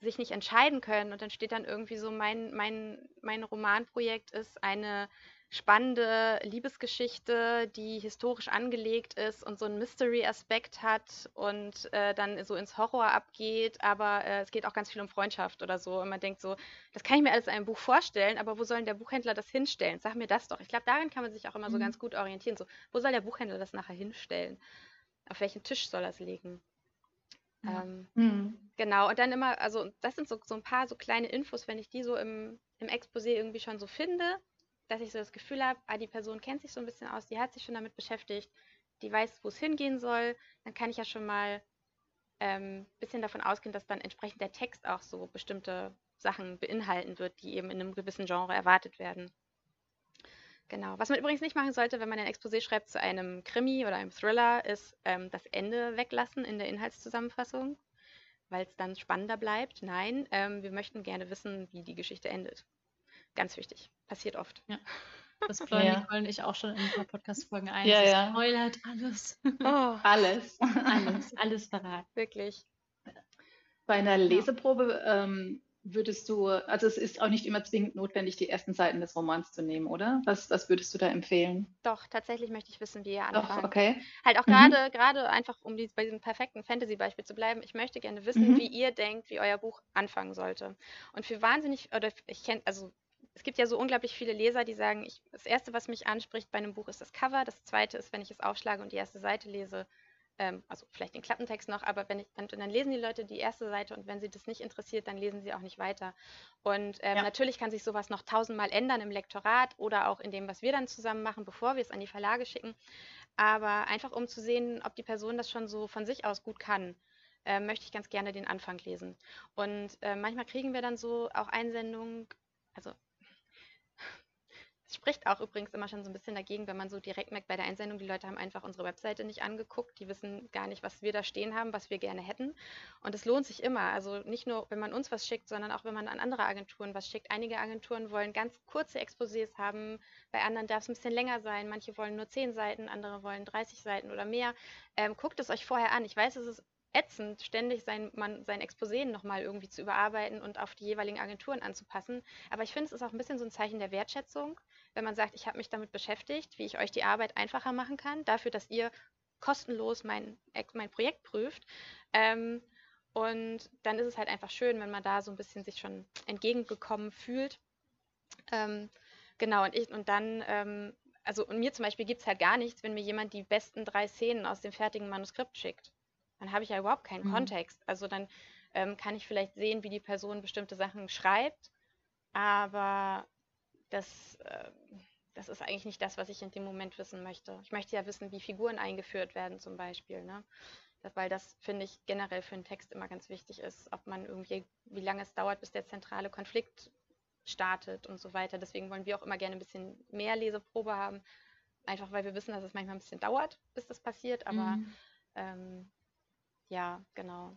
sich nicht entscheiden können und dann steht dann irgendwie so, mein, mein, mein Romanprojekt ist eine spannende Liebesgeschichte, die historisch angelegt ist und so einen Mystery-Aspekt hat und äh, dann so ins Horror abgeht, aber äh, es geht auch ganz viel um Freundschaft oder so. Und man denkt so, das kann ich mir alles in einem Buch vorstellen, aber wo soll denn der Buchhändler das hinstellen? Sag mir das doch. Ich glaube, daran kann man sich auch immer mhm. so ganz gut orientieren. So, wo soll der Buchhändler das nachher hinstellen? Auf welchen Tisch soll er es legen? Ähm, mhm. Genau, und dann immer, also das sind so, so ein paar so kleine Infos, wenn ich die so im, im Exposé irgendwie schon so finde, dass ich so das Gefühl habe, ah, die Person kennt sich so ein bisschen aus, die hat sich schon damit beschäftigt, die weiß, wo es hingehen soll, dann kann ich ja schon mal ein ähm, bisschen davon ausgehen, dass dann entsprechend der Text auch so bestimmte Sachen beinhalten wird, die eben in einem gewissen Genre erwartet werden. Genau. Was man übrigens nicht machen sollte, wenn man ein Exposé schreibt zu einem Krimi oder einem Thriller, ist ähm, das Ende weglassen in der Inhaltszusammenfassung, weil es dann spannender bleibt. Nein, ähm, wir möchten gerne wissen, wie die Geschichte endet. Ganz wichtig. Passiert oft. Ja. Das planen ja. Nicole und ich auch schon in ein paar Podcast-Folgen ein. Ja, ja. Spoilert alles. Oh. Alles. alles. Alles verraten. Wirklich. Bei einer Leseprobe ähm, würdest du, also es ist auch nicht immer zwingend notwendig, die ersten Seiten des Romans zu nehmen, oder? Was, was würdest du da empfehlen? Doch, tatsächlich möchte ich wissen, wie ihr anfangt. Doch, okay. Halt auch gerade, mhm. gerade einfach, um die, bei diesem perfekten Fantasy-Beispiel zu bleiben, ich möchte gerne wissen, mhm. wie ihr denkt, wie euer Buch anfangen sollte. Und für wahnsinnig, oder ich kenne, also es gibt ja so unglaublich viele Leser, die sagen, ich, das Erste, was mich anspricht bei einem Buch, ist das Cover. Das Zweite ist, wenn ich es aufschlage und die erste Seite lese, ähm, also vielleicht den Klappentext noch, aber wenn ich, dann, dann, lesen die Leute die erste Seite und wenn sie das nicht interessiert, dann lesen sie auch nicht weiter. Und ähm, ja. natürlich kann sich sowas noch tausendmal ändern im Lektorat oder auch in dem, was wir dann zusammen machen, bevor wir es an die Verlage schicken. Aber einfach um zu sehen, ob die Person das schon so von sich aus gut kann. Äh, möchte ich ganz gerne den Anfang lesen. Und äh, manchmal kriegen wir dann so auch Einsendungen, also es spricht auch übrigens immer schon so ein bisschen dagegen, wenn man so direkt merkt bei der Einsendung, die Leute haben einfach unsere Webseite nicht angeguckt, die wissen gar nicht, was wir da stehen haben, was wir gerne hätten. Und es lohnt sich immer. Also nicht nur, wenn man uns was schickt, sondern auch, wenn man an andere Agenturen was schickt. Einige Agenturen wollen ganz kurze Exposés haben, bei anderen darf es ein bisschen länger sein. Manche wollen nur 10 Seiten, andere wollen 30 Seiten oder mehr. Ähm, guckt es euch vorher an. Ich weiß, es ist ätzend, ständig sein, man, sein Exposé nochmal irgendwie zu überarbeiten und auf die jeweiligen Agenturen anzupassen. Aber ich finde, es ist auch ein bisschen so ein Zeichen der Wertschätzung, wenn man sagt, ich habe mich damit beschäftigt, wie ich euch die Arbeit einfacher machen kann, dafür, dass ihr kostenlos mein, mein Projekt prüft. Ähm, und dann ist es halt einfach schön, wenn man da so ein bisschen sich schon entgegengekommen fühlt. Ähm, genau, und ich, und dann, ähm, also und mir zum Beispiel gibt es halt gar nichts, wenn mir jemand die besten drei Szenen aus dem fertigen Manuskript schickt dann habe ich ja überhaupt keinen mhm. Kontext. Also dann ähm, kann ich vielleicht sehen, wie die Person bestimmte Sachen schreibt, aber das, äh, das ist eigentlich nicht das, was ich in dem Moment wissen möchte. Ich möchte ja wissen, wie Figuren eingeführt werden zum Beispiel. Ne? Das, weil das, finde ich, generell für einen Text immer ganz wichtig ist, ob man irgendwie, wie lange es dauert, bis der zentrale Konflikt startet und so weiter. Deswegen wollen wir auch immer gerne ein bisschen mehr Leseprobe haben, einfach weil wir wissen, dass es manchmal ein bisschen dauert, bis das passiert, aber mhm. ähm, ja, genau.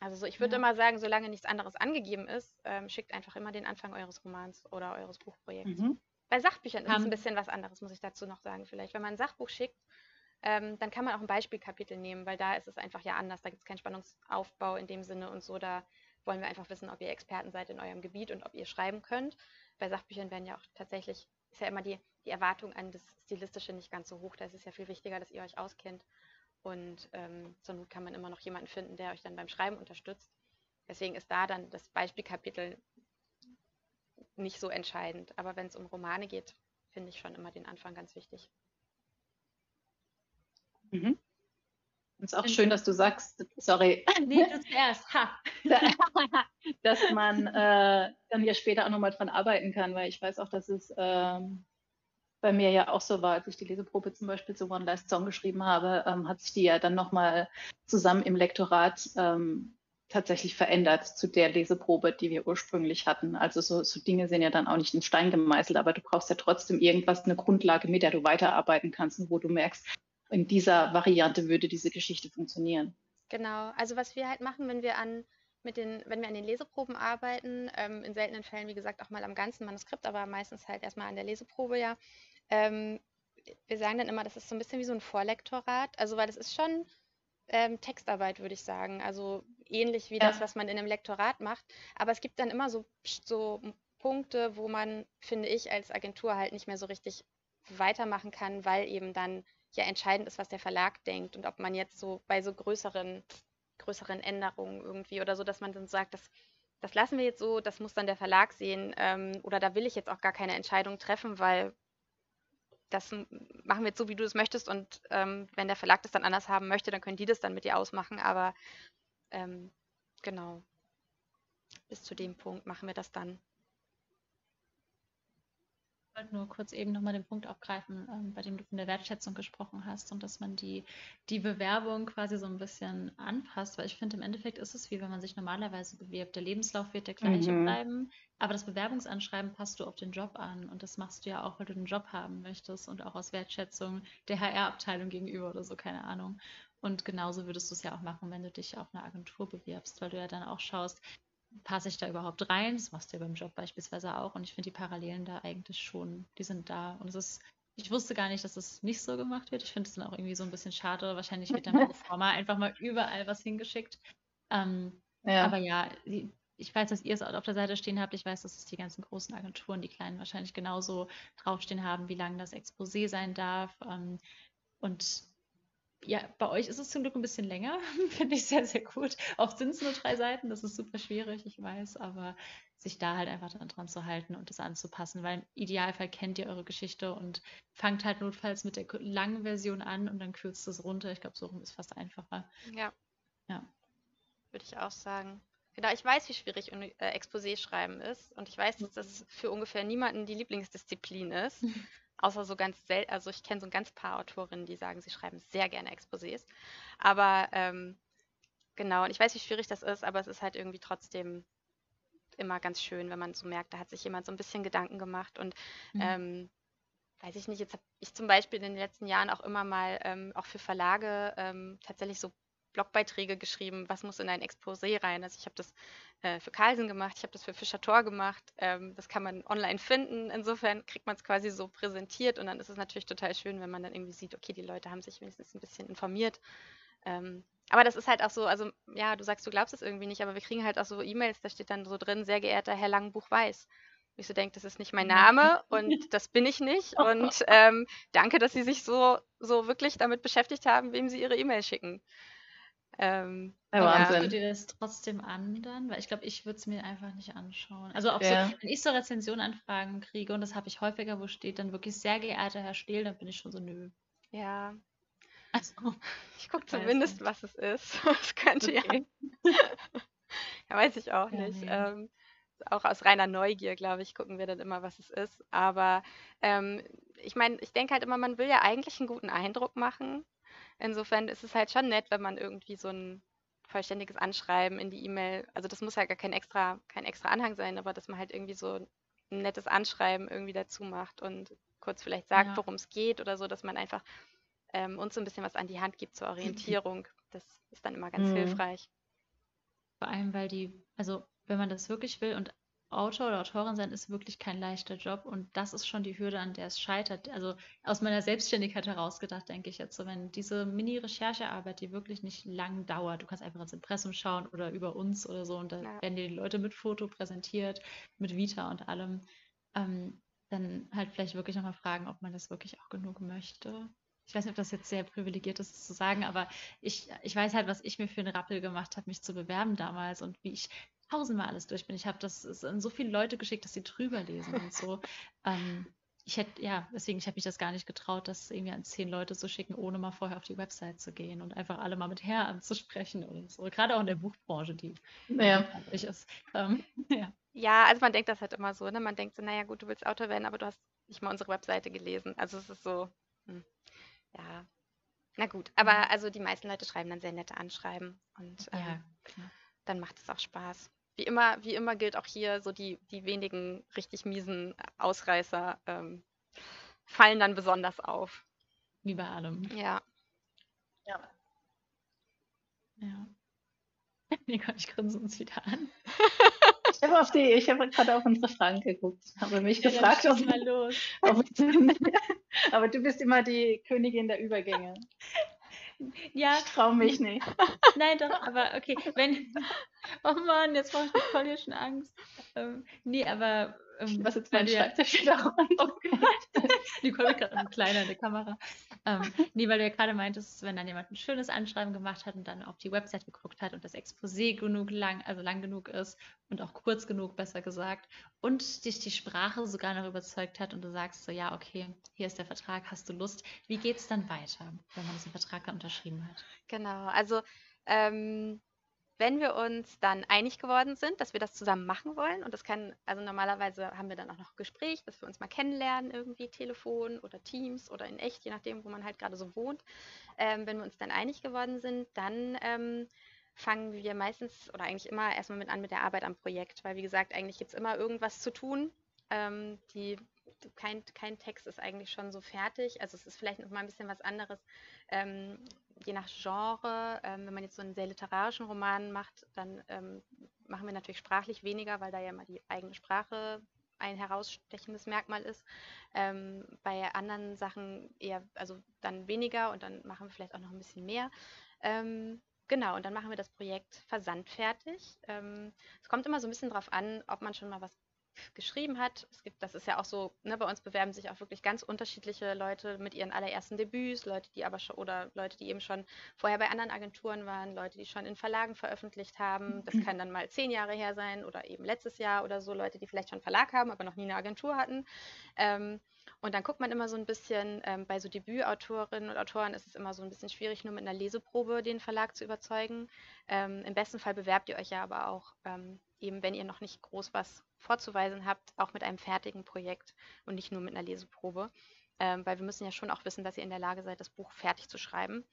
Also so, ich würde ja. immer sagen, solange nichts anderes angegeben ist, ähm, schickt einfach immer den Anfang eures Romans oder eures Buchprojekts. Mhm. Bei Sachbüchern ist es ein bisschen was anderes, muss ich dazu noch sagen. Vielleicht, wenn man ein Sachbuch schickt, ähm, dann kann man auch ein Beispielkapitel nehmen, weil da ist es einfach ja anders. Da gibt es keinen Spannungsaufbau in dem Sinne und so. Da wollen wir einfach wissen, ob ihr Experten seid in eurem Gebiet und ob ihr schreiben könnt. Bei Sachbüchern werden ja auch tatsächlich, ist ja immer die, die Erwartung an das Stilistische nicht ganz so hoch. Da ist es ja viel wichtiger, dass ihr euch auskennt. Und ähm, zur Not kann man immer noch jemanden finden, der euch dann beim Schreiben unterstützt. Deswegen ist da dann das Beispielkapitel nicht so entscheidend. Aber wenn es um Romane geht, finde ich schon immer den Anfang ganz wichtig. Mhm. ist auch schön, dass du sagst, sorry. Nee, du zuerst. Ha. dass man äh, dann ja später auch nochmal dran arbeiten kann, weil ich weiß auch, dass es ähm, bei mir ja auch so war, als ich die Leseprobe zum Beispiel zu One Last Song geschrieben habe, ähm, hat sich die ja dann nochmal zusammen im Lektorat ähm, tatsächlich verändert zu der Leseprobe, die wir ursprünglich hatten. Also so, so, Dinge sind ja dann auch nicht in Stein gemeißelt, aber du brauchst ja trotzdem irgendwas, eine Grundlage, mit der du weiterarbeiten kannst und wo du merkst, in dieser Variante würde diese Geschichte funktionieren. Genau, also was wir halt machen, wenn wir an mit den, wenn wir an den Leseproben arbeiten, ähm, in seltenen Fällen, wie gesagt, auch mal am ganzen Manuskript, aber meistens halt erstmal an der Leseprobe, ja. Ähm, wir sagen dann immer, das ist so ein bisschen wie so ein Vorlektorat, also weil das ist schon ähm, Textarbeit, würde ich sagen. Also ähnlich wie ja. das, was man in einem Lektorat macht. Aber es gibt dann immer so, so Punkte, wo man, finde ich, als Agentur halt nicht mehr so richtig weitermachen kann, weil eben dann ja entscheidend ist, was der Verlag denkt und ob man jetzt so bei so größeren, größeren Änderungen irgendwie oder so, dass man dann sagt, das, das lassen wir jetzt so, das muss dann der Verlag sehen ähm, oder da will ich jetzt auch gar keine Entscheidung treffen, weil das machen wir jetzt so, wie du es möchtest. Und ähm, wenn der Verlag das dann anders haben möchte, dann können die das dann mit dir ausmachen, aber ähm, genau, bis zu dem Punkt machen wir das dann. Ich wollte nur kurz eben nochmal den Punkt aufgreifen, ähm, bei dem du von der Wertschätzung gesprochen hast und dass man die, die Bewerbung quasi so ein bisschen anpasst, weil ich finde, im Endeffekt ist es wie wenn man sich normalerweise bewirbt. Der Lebenslauf wird der gleiche mhm. bleiben, aber das Bewerbungsanschreiben passt du auf den Job an und das machst du ja auch, weil du den Job haben möchtest und auch aus Wertschätzung der HR-Abteilung gegenüber oder so, keine Ahnung. Und genauso würdest du es ja auch machen, wenn du dich auf eine Agentur bewirbst, weil du ja dann auch schaust, passe ich da überhaupt rein? Das machst du ja beim Job beispielsweise auch. Und ich finde die Parallelen da eigentlich schon, die sind da. Und es ist, ich wusste gar nicht, dass es nicht so gemacht wird. Ich finde es dann auch irgendwie so ein bisschen schade. Wahrscheinlich wird dann Forma einfach mal überall was hingeschickt. Ähm, ja. Aber ja, ich weiß, dass ihr es auf der Seite stehen habt. Ich weiß, dass es die ganzen großen Agenturen, die kleinen wahrscheinlich genauso draufstehen haben, wie lang das Exposé sein darf. Ähm, und ja, bei euch ist es zum Glück ein bisschen länger, finde ich sehr, sehr gut. Oft sind es nur drei Seiten, das ist super schwierig, ich weiß, aber sich da halt einfach dran zu halten und das anzupassen, weil im Idealfall kennt ihr eure Geschichte und fangt halt notfalls mit der langen Version an und dann kürzt es runter. Ich glaube, so rum ist fast einfacher. Ja. Ja. Würde ich auch sagen. Genau, ich weiß, wie schwierig äh, Exposé schreiben ist und ich weiß, dass das für ungefähr niemanden die Lieblingsdisziplin ist. Außer so ganz selten, also ich kenne so ein ganz paar Autorinnen, die sagen, sie schreiben sehr gerne Exposés. Aber ähm, genau, und ich weiß, wie schwierig das ist, aber es ist halt irgendwie trotzdem immer ganz schön, wenn man so merkt, da hat sich jemand so ein bisschen Gedanken gemacht und mhm. ähm, weiß ich nicht, jetzt habe ich zum Beispiel in den letzten Jahren auch immer mal ähm, auch für Verlage ähm, tatsächlich so Blogbeiträge geschrieben, was muss in ein Exposé rein. Also ich habe das äh, für Carlsen gemacht, ich habe das für Fischer Tor gemacht. Ähm, das kann man online finden. Insofern kriegt man es quasi so präsentiert und dann ist es natürlich total schön, wenn man dann irgendwie sieht, okay, die Leute haben sich wenigstens ein bisschen informiert. Ähm, aber das ist halt auch so, also ja, du sagst, du glaubst es irgendwie nicht, aber wir kriegen halt auch so E-Mails, da steht dann so drin, sehr geehrter Herr Langenbuch-Weiß. Ich so denke, das ist nicht mein Name und das bin ich nicht. Und ähm, danke, dass Sie sich so, so wirklich damit beschäftigt haben, wem Sie Ihre E-Mail schicken. Ähm, ja, Wahnsinn. Guckst du dir das trotzdem an dann? Weil ich glaube, ich würde es mir einfach nicht anschauen. Also auch ja. so, wenn ich so Rezensionanfragen kriege und das habe ich häufiger, wo steht dann wirklich sehr geehrter Herr Stehl, dann bin ich schon so nö. Ja. Also, ich gucke zumindest, was es ist. Das könnte okay. ja. ja, weiß ich auch ja, nicht. Nee. Ähm, auch aus reiner Neugier, glaube ich, gucken wir dann immer, was es ist. Aber ähm, ich meine, ich denke halt immer, man will ja eigentlich einen guten Eindruck machen. Insofern ist es halt schon nett, wenn man irgendwie so ein vollständiges Anschreiben in die E-Mail, also das muss ja gar kein extra, kein extra Anhang sein, aber dass man halt irgendwie so ein nettes Anschreiben irgendwie dazu macht und kurz vielleicht sagt, ja. worum es geht oder so, dass man einfach ähm, uns so ein bisschen was an die Hand gibt zur Orientierung. Das ist dann immer ganz mhm. hilfreich. Vor allem, weil die, also wenn man das wirklich will und Autor oder Autorin sein ist wirklich kein leichter Job und das ist schon die Hürde, an der es scheitert. Also aus meiner Selbstständigkeit heraus gedacht, denke ich jetzt so, wenn diese Mini-Recherchearbeit, die wirklich nicht lang dauert, du kannst einfach ins Impressum schauen oder über uns oder so und da ja. werden dir die Leute mit Foto präsentiert, mit Vita und allem, ähm, dann halt vielleicht wirklich nochmal fragen, ob man das wirklich auch genug möchte. Ich weiß nicht, ob das jetzt sehr privilegiert ist, das zu sagen, aber ich, ich weiß halt, was ich mir für einen Rappel gemacht habe, mich zu bewerben damals und wie ich tausendmal alles durch bin. Ich habe das an so viele Leute geschickt, dass sie drüber lesen und so. Ähm, ich hätte, ja, deswegen, ich habe mich das gar nicht getraut, das irgendwie an zehn Leute zu schicken, ohne mal vorher auf die Website zu gehen und einfach alle mal mit Herr anzusprechen und so. Gerade auch in der Buchbranche, die ja. ist. Ähm, ja. ja, also man denkt das halt immer so, ne? Man denkt so, naja gut, du willst Autor werden, aber du hast nicht mal unsere Webseite gelesen. Also es ist so, hm, ja. Na gut, aber mhm. also die meisten Leute schreiben dann sehr nette Anschreiben und ähm, ja, dann macht es auch Spaß wie immer, wie immer gilt auch hier, so die, die wenigen richtig miesen Ausreißer ähm, fallen dann besonders auf. Wie bei allem. Ja. Ja. Ja. Nicole, ich grinse uns wieder an. Ich habe auf die, ich habe gerade auf unsere Fragen geguckt, habe mich ja, gefragt, ob, mal los. Ob, aber du bist immer die Königin der Übergänge. Ja. Ich traue mich nicht. Nein, doch, aber okay. Wenn. Oh Mann, jetzt brauche ich voll hier schon Angst. Ähm, nee, aber. Ähm, Was jetzt mein Schreibtisch wieder? Oh Gott. Nicole wird gerade kleiner in der Kamera. Ähm, nee, weil du ja gerade meintest, wenn dann jemand ein schönes Anschreiben gemacht hat und dann auf die Website geguckt hat und das Exposé genug lang, also lang genug ist und auch kurz genug, besser gesagt, und dich die Sprache sogar noch überzeugt hat und du sagst so, ja, okay, hier ist der Vertrag, hast du Lust? Wie geht es dann weiter, wenn man diesen Vertrag dann unterschrieben hat? Genau, also ähm, wenn wir uns dann einig geworden sind, dass wir das zusammen machen wollen, und das kann, also normalerweise haben wir dann auch noch Gespräch, dass wir uns mal kennenlernen, irgendwie Telefon oder Teams oder in echt, je nachdem, wo man halt gerade so wohnt. Ähm, wenn wir uns dann einig geworden sind, dann ähm, fangen wir meistens oder eigentlich immer erstmal mit an mit der Arbeit am Projekt, weil wie gesagt, eigentlich gibt es immer irgendwas zu tun. Ähm, die, kein, kein Text ist eigentlich schon so fertig. Also es ist vielleicht noch mal ein bisschen was anderes, ähm, je nach Genre, ähm, wenn man jetzt so einen sehr literarischen Roman macht, dann ähm, machen wir natürlich sprachlich weniger, weil da ja immer die eigene Sprache ein herausstechendes Merkmal ist. Ähm, bei anderen Sachen eher, also dann weniger und dann machen wir vielleicht auch noch ein bisschen mehr. Ähm, genau, und dann machen wir das Projekt versandfertig. Ähm, es kommt immer so ein bisschen drauf an, ob man schon mal was geschrieben hat. Es gibt, das ist ja auch so, ne, bei uns bewerben sich auch wirklich ganz unterschiedliche Leute mit ihren allerersten Debüts, Leute, die aber schon oder Leute, die eben schon vorher bei anderen Agenturen waren, Leute, die schon in Verlagen veröffentlicht haben. Das kann dann mal zehn Jahre her sein oder eben letztes Jahr oder so, Leute, die vielleicht schon Verlag haben, aber noch nie eine Agentur hatten. Ähm, und dann guckt man immer so ein bisschen, ähm, bei so Debütautorinnen und Autoren ist es immer so ein bisschen schwierig, nur mit einer Leseprobe den Verlag zu überzeugen. Ähm, Im besten Fall bewerbt ihr euch ja aber auch ähm, eben, wenn ihr noch nicht groß was vorzuweisen habt, auch mit einem fertigen Projekt und nicht nur mit einer Leseprobe. Ähm, weil wir müssen ja schon auch wissen, dass ihr in der Lage seid, das Buch fertig zu schreiben.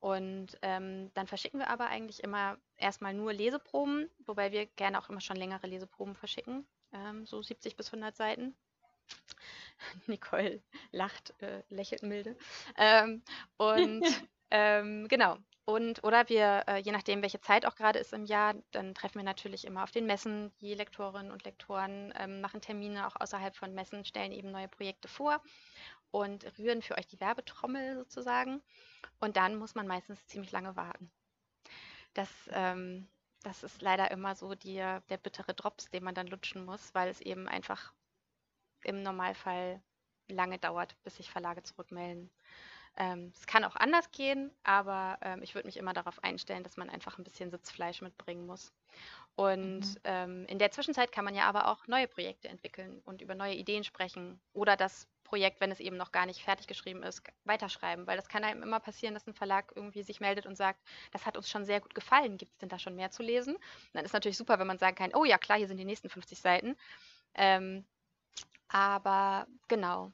Und ähm, dann verschicken wir aber eigentlich immer erstmal nur Leseproben, wobei wir gerne auch immer schon längere Leseproben verschicken, ähm, so 70 bis 100 Seiten. Nicole lacht, äh, lächelt milde. Ähm, und ähm, genau, und oder wir, äh, je nachdem, welche Zeit auch gerade ist im Jahr, dann treffen wir natürlich immer auf den Messen. Die Lektorinnen und Lektoren ähm, machen Termine auch außerhalb von Messen, stellen eben neue Projekte vor und rühren für euch die Werbetrommel sozusagen. Und dann muss man meistens ziemlich lange warten. Das, ähm, das ist leider immer so die, der bittere Drops, den man dann lutschen muss, weil es eben einfach im Normalfall lange dauert, bis sich Verlage zurückmelden. Ähm, es kann auch anders gehen, aber ähm, ich würde mich immer darauf einstellen, dass man einfach ein bisschen Sitzfleisch mitbringen muss. Und mhm. ähm, in der Zwischenzeit kann man ja aber auch neue Projekte entwickeln und über neue Ideen sprechen oder das Projekt, wenn es eben noch gar nicht fertig geschrieben ist, weiterschreiben, weil das kann einem immer passieren, dass ein Verlag irgendwie sich meldet und sagt, das hat uns schon sehr gut gefallen, gibt es denn da schon mehr zu lesen? Und dann ist natürlich super, wenn man sagen kann, oh ja klar, hier sind die nächsten 50 Seiten. Ähm, aber genau.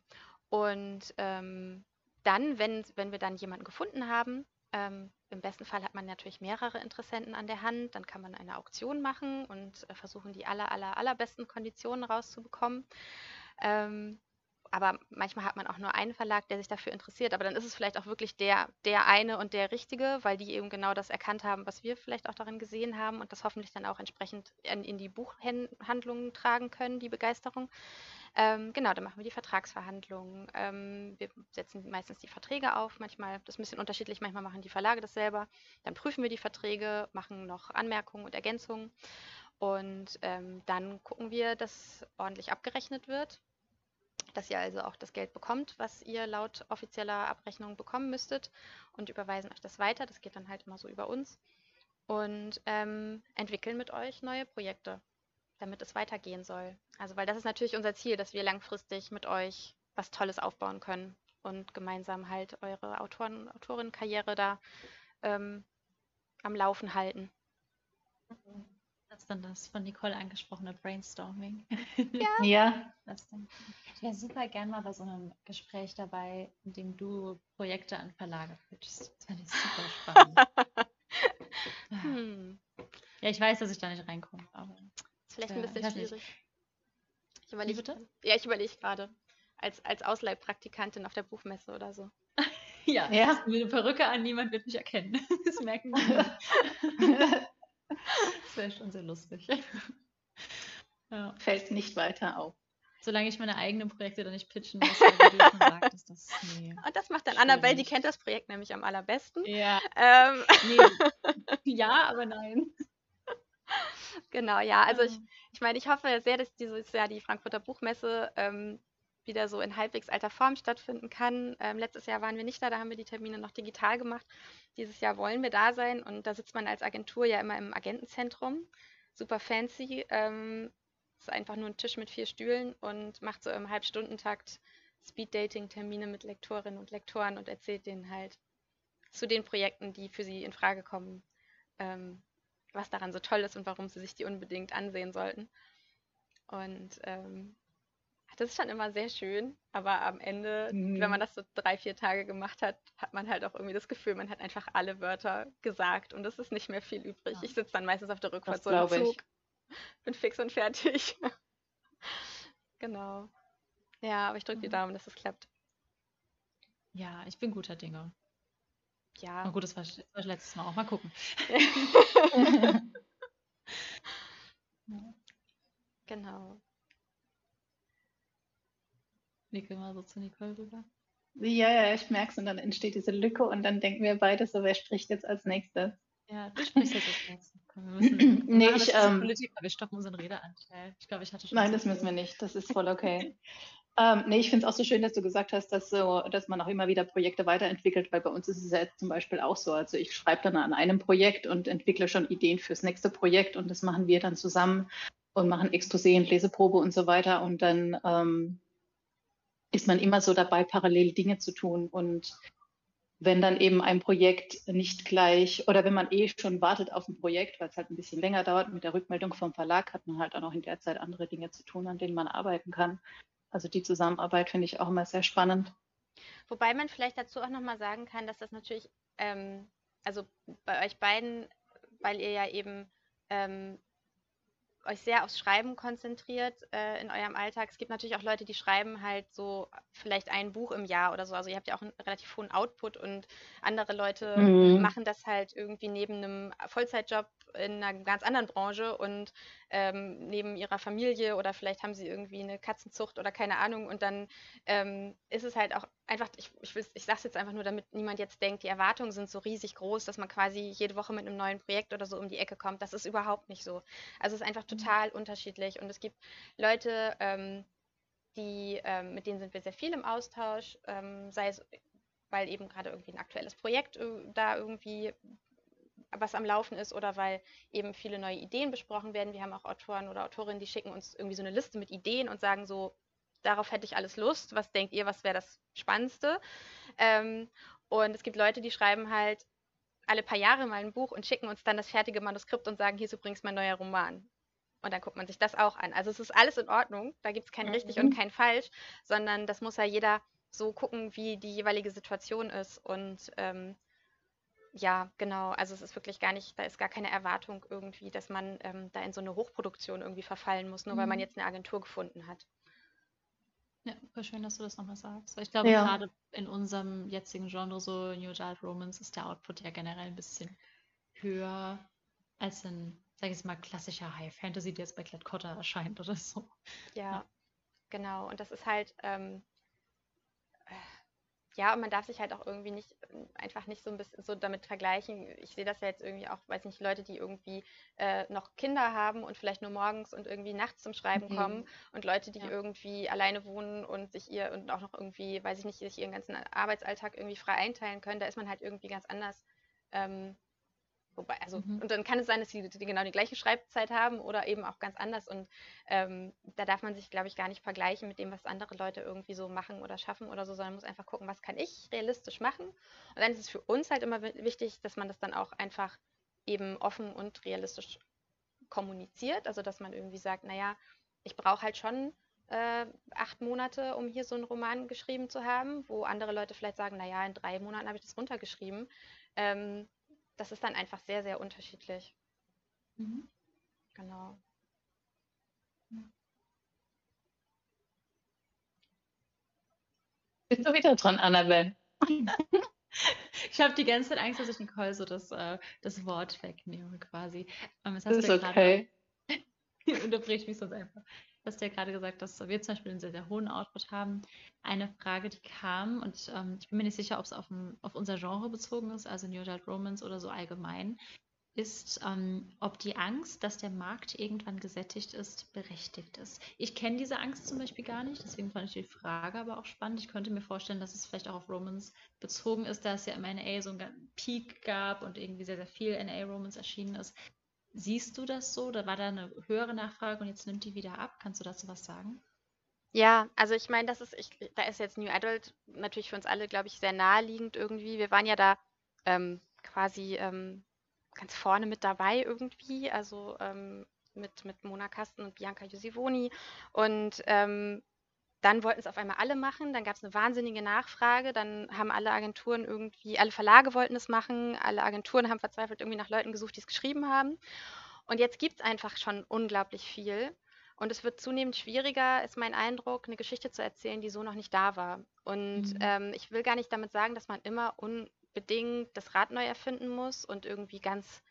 Und ähm, dann, wenn, wenn wir dann jemanden gefunden haben, ähm, im besten Fall hat man natürlich mehrere Interessenten an der Hand, dann kann man eine Auktion machen und äh, versuchen, die aller, aller, allerbesten Konditionen rauszubekommen. Ähm, aber manchmal hat man auch nur einen Verlag, der sich dafür interessiert, aber dann ist es vielleicht auch wirklich der, der eine und der richtige, weil die eben genau das erkannt haben, was wir vielleicht auch darin gesehen haben und das hoffentlich dann auch entsprechend in, in die Buchhandlungen tragen können, die Begeisterung. Ähm, genau, dann machen wir die Vertragsverhandlungen. Ähm, wir setzen meistens die Verträge auf, manchmal, das ist ein bisschen unterschiedlich, manchmal machen die Verlage das selber. Dann prüfen wir die Verträge, machen noch Anmerkungen und Ergänzungen und ähm, dann gucken wir, dass ordentlich abgerechnet wird dass ihr also auch das Geld bekommt, was ihr laut offizieller Abrechnung bekommen müsstet und überweisen euch das weiter. Das geht dann halt immer so über uns und ähm, entwickeln mit euch neue Projekte, damit es weitergehen soll. Also weil das ist natürlich unser Ziel, dass wir langfristig mit euch was Tolles aufbauen können und gemeinsam halt eure Autoren, Autorinnenkarriere da ähm, am Laufen halten. Das ist dann das von Nicole angesprochene Brainstorming. Ja. ja. Ich wäre super gern mal bei so einem Gespräch dabei, in dem du Projekte an Verlage pitchst. Das fände ich super spannend. hm. Ja, ich weiß, dass ich da nicht reinkomme, aber. Vielleicht ein bisschen schwierig. Nicht. Ich überlege. Ja, ich überlege gerade. Als, als Ausleihpraktikantin auf der Buchmesse oder so. ja, ja. Mit eine Perücke an, niemand wird mich erkennen. Das merken wir. Das wäre schon sehr lustig. Ja. Fällt nicht weiter auf. Solange ich meine eigenen Projekte dann nicht pitchen muss, weil du schon sagtest, das nee. Und das macht dann Annabelle, die kennt das Projekt nämlich am allerbesten. Ja. Ähm. Nee. ja, aber nein. Genau, ja. Also ich, ich meine, ich hoffe sehr, dass dieses Jahr die Frankfurter Buchmesse ähm, wieder so in halbwegs alter Form stattfinden kann. Ähm, letztes Jahr waren wir nicht da, da haben wir die Termine noch digital gemacht. Dieses Jahr wollen wir da sein und da sitzt man als Agentur ja immer im Agentenzentrum. Super fancy. Ähm, ist einfach nur ein Tisch mit vier Stühlen und macht so im Halbstundentakt Speed-Dating-Termine mit Lektorinnen und Lektoren und erzählt denen halt zu den Projekten, die für sie in Frage kommen, ähm, was daran so toll ist und warum sie sich die unbedingt ansehen sollten. Und ähm, das ist schon immer sehr schön, aber am Ende, mhm. wenn man das so drei, vier Tage gemacht hat, hat man halt auch irgendwie das Gefühl, man hat einfach alle Wörter gesagt und es ist nicht mehr viel übrig. Ja. Ich sitze dann meistens auf der Rückfahrt so im Zug, ich. bin fix und fertig. genau. Ja, aber ich drücke die mhm. Daumen, dass es klappt. Ja, ich bin guter Dinge. Ja. Na gut, das war, das war letztes Mal auch. Mal gucken. genau. Nicke mal so zu Nicole rüber. Ja, ja, ich merke es und dann entsteht diese Lücke und dann denken wir beide so, wer spricht jetzt als nächstes? Ja, du sprichst jetzt als nächstes. Komm, wir müssen, nee, ich, ähm, Politik, wir stoppen unseren Redeanteil. Ich glaube, ich hatte schon. Nein, das müssen wir nicht. Das ist voll okay. ähm, nee, ich finde es auch so schön, dass du gesagt hast, dass, so, dass man auch immer wieder Projekte weiterentwickelt, weil bei uns ist es ja zum Beispiel auch so. Also ich schreibe dann an einem Projekt und entwickle schon Ideen fürs nächste Projekt und das machen wir dann zusammen und machen Exposé und Leseprobe und so weiter und dann ähm, ist man immer so dabei, parallel Dinge zu tun. Und wenn dann eben ein Projekt nicht gleich oder wenn man eh schon wartet auf ein Projekt, weil es halt ein bisschen länger dauert mit der Rückmeldung vom Verlag, hat man halt auch noch in der Zeit andere Dinge zu tun, an denen man arbeiten kann. Also die Zusammenarbeit finde ich auch immer sehr spannend. Wobei man vielleicht dazu auch nochmal sagen kann, dass das natürlich, ähm, also bei euch beiden, weil ihr ja eben ähm, euch sehr aufs Schreiben konzentriert äh, in eurem Alltag. Es gibt natürlich auch Leute, die schreiben halt so vielleicht ein Buch im Jahr oder so. Also ihr habt ja auch einen relativ hohen Output und andere Leute mhm. machen das halt irgendwie neben einem Vollzeitjob in einer ganz anderen Branche und ähm, neben ihrer Familie oder vielleicht haben sie irgendwie eine Katzenzucht oder keine Ahnung und dann ähm, ist es halt auch einfach, ich, ich, ich sage es jetzt einfach nur, damit niemand jetzt denkt, die Erwartungen sind so riesig groß, dass man quasi jede Woche mit einem neuen Projekt oder so um die Ecke kommt. Das ist überhaupt nicht so. Also es ist einfach mhm. Total unterschiedlich und es gibt Leute, ähm, die, ähm, mit denen sind wir sehr viel im Austausch, ähm, sei es weil eben gerade irgendwie ein aktuelles Projekt äh, da irgendwie was am Laufen ist oder weil eben viele neue Ideen besprochen werden. Wir haben auch Autoren oder Autorinnen, die schicken uns irgendwie so eine Liste mit Ideen und sagen so, darauf hätte ich alles Lust. Was denkt ihr, was wäre das Spannendste? Ähm, und es gibt Leute, die schreiben halt alle paar Jahre mal ein Buch und schicken uns dann das fertige Manuskript und sagen, hier ist übrigens mein neuer Roman. Und dann guckt man sich das auch an. Also es ist alles in Ordnung. Da gibt es kein mhm. richtig und kein falsch, sondern das muss ja jeder so gucken, wie die jeweilige Situation ist. Und ähm, ja, genau. Also es ist wirklich gar nicht, da ist gar keine Erwartung irgendwie, dass man ähm, da in so eine Hochproduktion irgendwie verfallen muss, nur mhm. weil man mhm. jetzt eine Agentur gefunden hat. Ja, voll schön, dass du das nochmal sagst. Ich glaube, ja. gerade in unserem jetzigen Genre, so New Adult Romance, ist der Output ja generell ein bisschen höher als ein, sag ich jetzt mal, klassischer High Fantasy, der jetzt bei Klett-Cotta erscheint oder so. Ja, ja, genau. Und das ist halt, ähm, ja, und man darf sich halt auch irgendwie nicht, einfach nicht so ein bisschen so damit vergleichen. Ich sehe das ja jetzt irgendwie auch, weiß nicht, Leute, die irgendwie äh, noch Kinder haben und vielleicht nur morgens und irgendwie nachts zum Schreiben mhm. kommen und Leute, die ja. irgendwie alleine wohnen und sich ihr und auch noch irgendwie, weiß ich nicht, sich ihren ganzen Arbeitsalltag irgendwie frei einteilen können, da ist man halt irgendwie ganz anders ähm, Wobei, also, mhm. und dann kann es sein, dass sie genau die gleiche Schreibzeit haben oder eben auch ganz anders. Und ähm, da darf man sich, glaube ich, gar nicht vergleichen mit dem, was andere Leute irgendwie so machen oder schaffen oder so, sondern muss einfach gucken, was kann ich realistisch machen. Und dann ist es für uns halt immer wichtig, dass man das dann auch einfach eben offen und realistisch kommuniziert. Also, dass man irgendwie sagt, naja, ich brauche halt schon äh, acht Monate, um hier so einen Roman geschrieben zu haben, wo andere Leute vielleicht sagen, naja, in drei Monaten habe ich das runtergeschrieben. Ähm, das ist dann einfach sehr, sehr unterschiedlich. Mhm. Genau. Bist du wieder dran, Annabelle? ich habe die ganze Zeit Angst, dass ich Nicole so das, äh, das Wort wegnehme quasi. Ähm, das ist okay. Unterbrich mich sonst einfach. Du hast ja gerade gesagt, dass wir zum Beispiel einen sehr, sehr hohen Output haben. Eine Frage, die kam, und ähm, ich bin mir nicht sicher, ob es auf, auf, unser Genre bezogen ist, also New Adult Romance oder so allgemein, ist, ähm, ob die Angst, dass der Markt irgendwann gesättigt ist, berechtigt ist. Ich kenne diese Angst zum Beispiel gar nicht, deswegen fand ich die Frage aber auch spannend. Ich könnte mir vorstellen, dass es vielleicht auch auf Romance bezogen ist, da es ja im NA so einen Peak gab und irgendwie sehr, sehr viel NA-Romance erschienen ist. Siehst du das so? Da war da eine höhere Nachfrage und jetzt nimmt die wieder ab. Kannst du dazu was sagen? Ja, also ich meine, das ist, ich, da ist jetzt New Adult natürlich für uns alle, glaube ich, sehr naheliegend irgendwie. Wir waren ja da ähm, quasi ähm, ganz vorne mit dabei irgendwie, also ähm, mit, mit Mona Kasten und Bianca Jusivoni. Und ähm, dann wollten es auf einmal alle machen, dann gab es eine wahnsinnige Nachfrage, dann haben alle Agenturen irgendwie, alle Verlage wollten es machen, alle Agenturen haben verzweifelt irgendwie nach Leuten gesucht, die es geschrieben haben. Und jetzt gibt es einfach schon unglaublich viel. Und es wird zunehmend schwieriger, ist mein Eindruck, eine Geschichte zu erzählen, die so noch nicht da war. Und mhm. ähm, ich will gar nicht damit sagen, dass man immer unbedingt das Rad neu erfinden muss und irgendwie ganz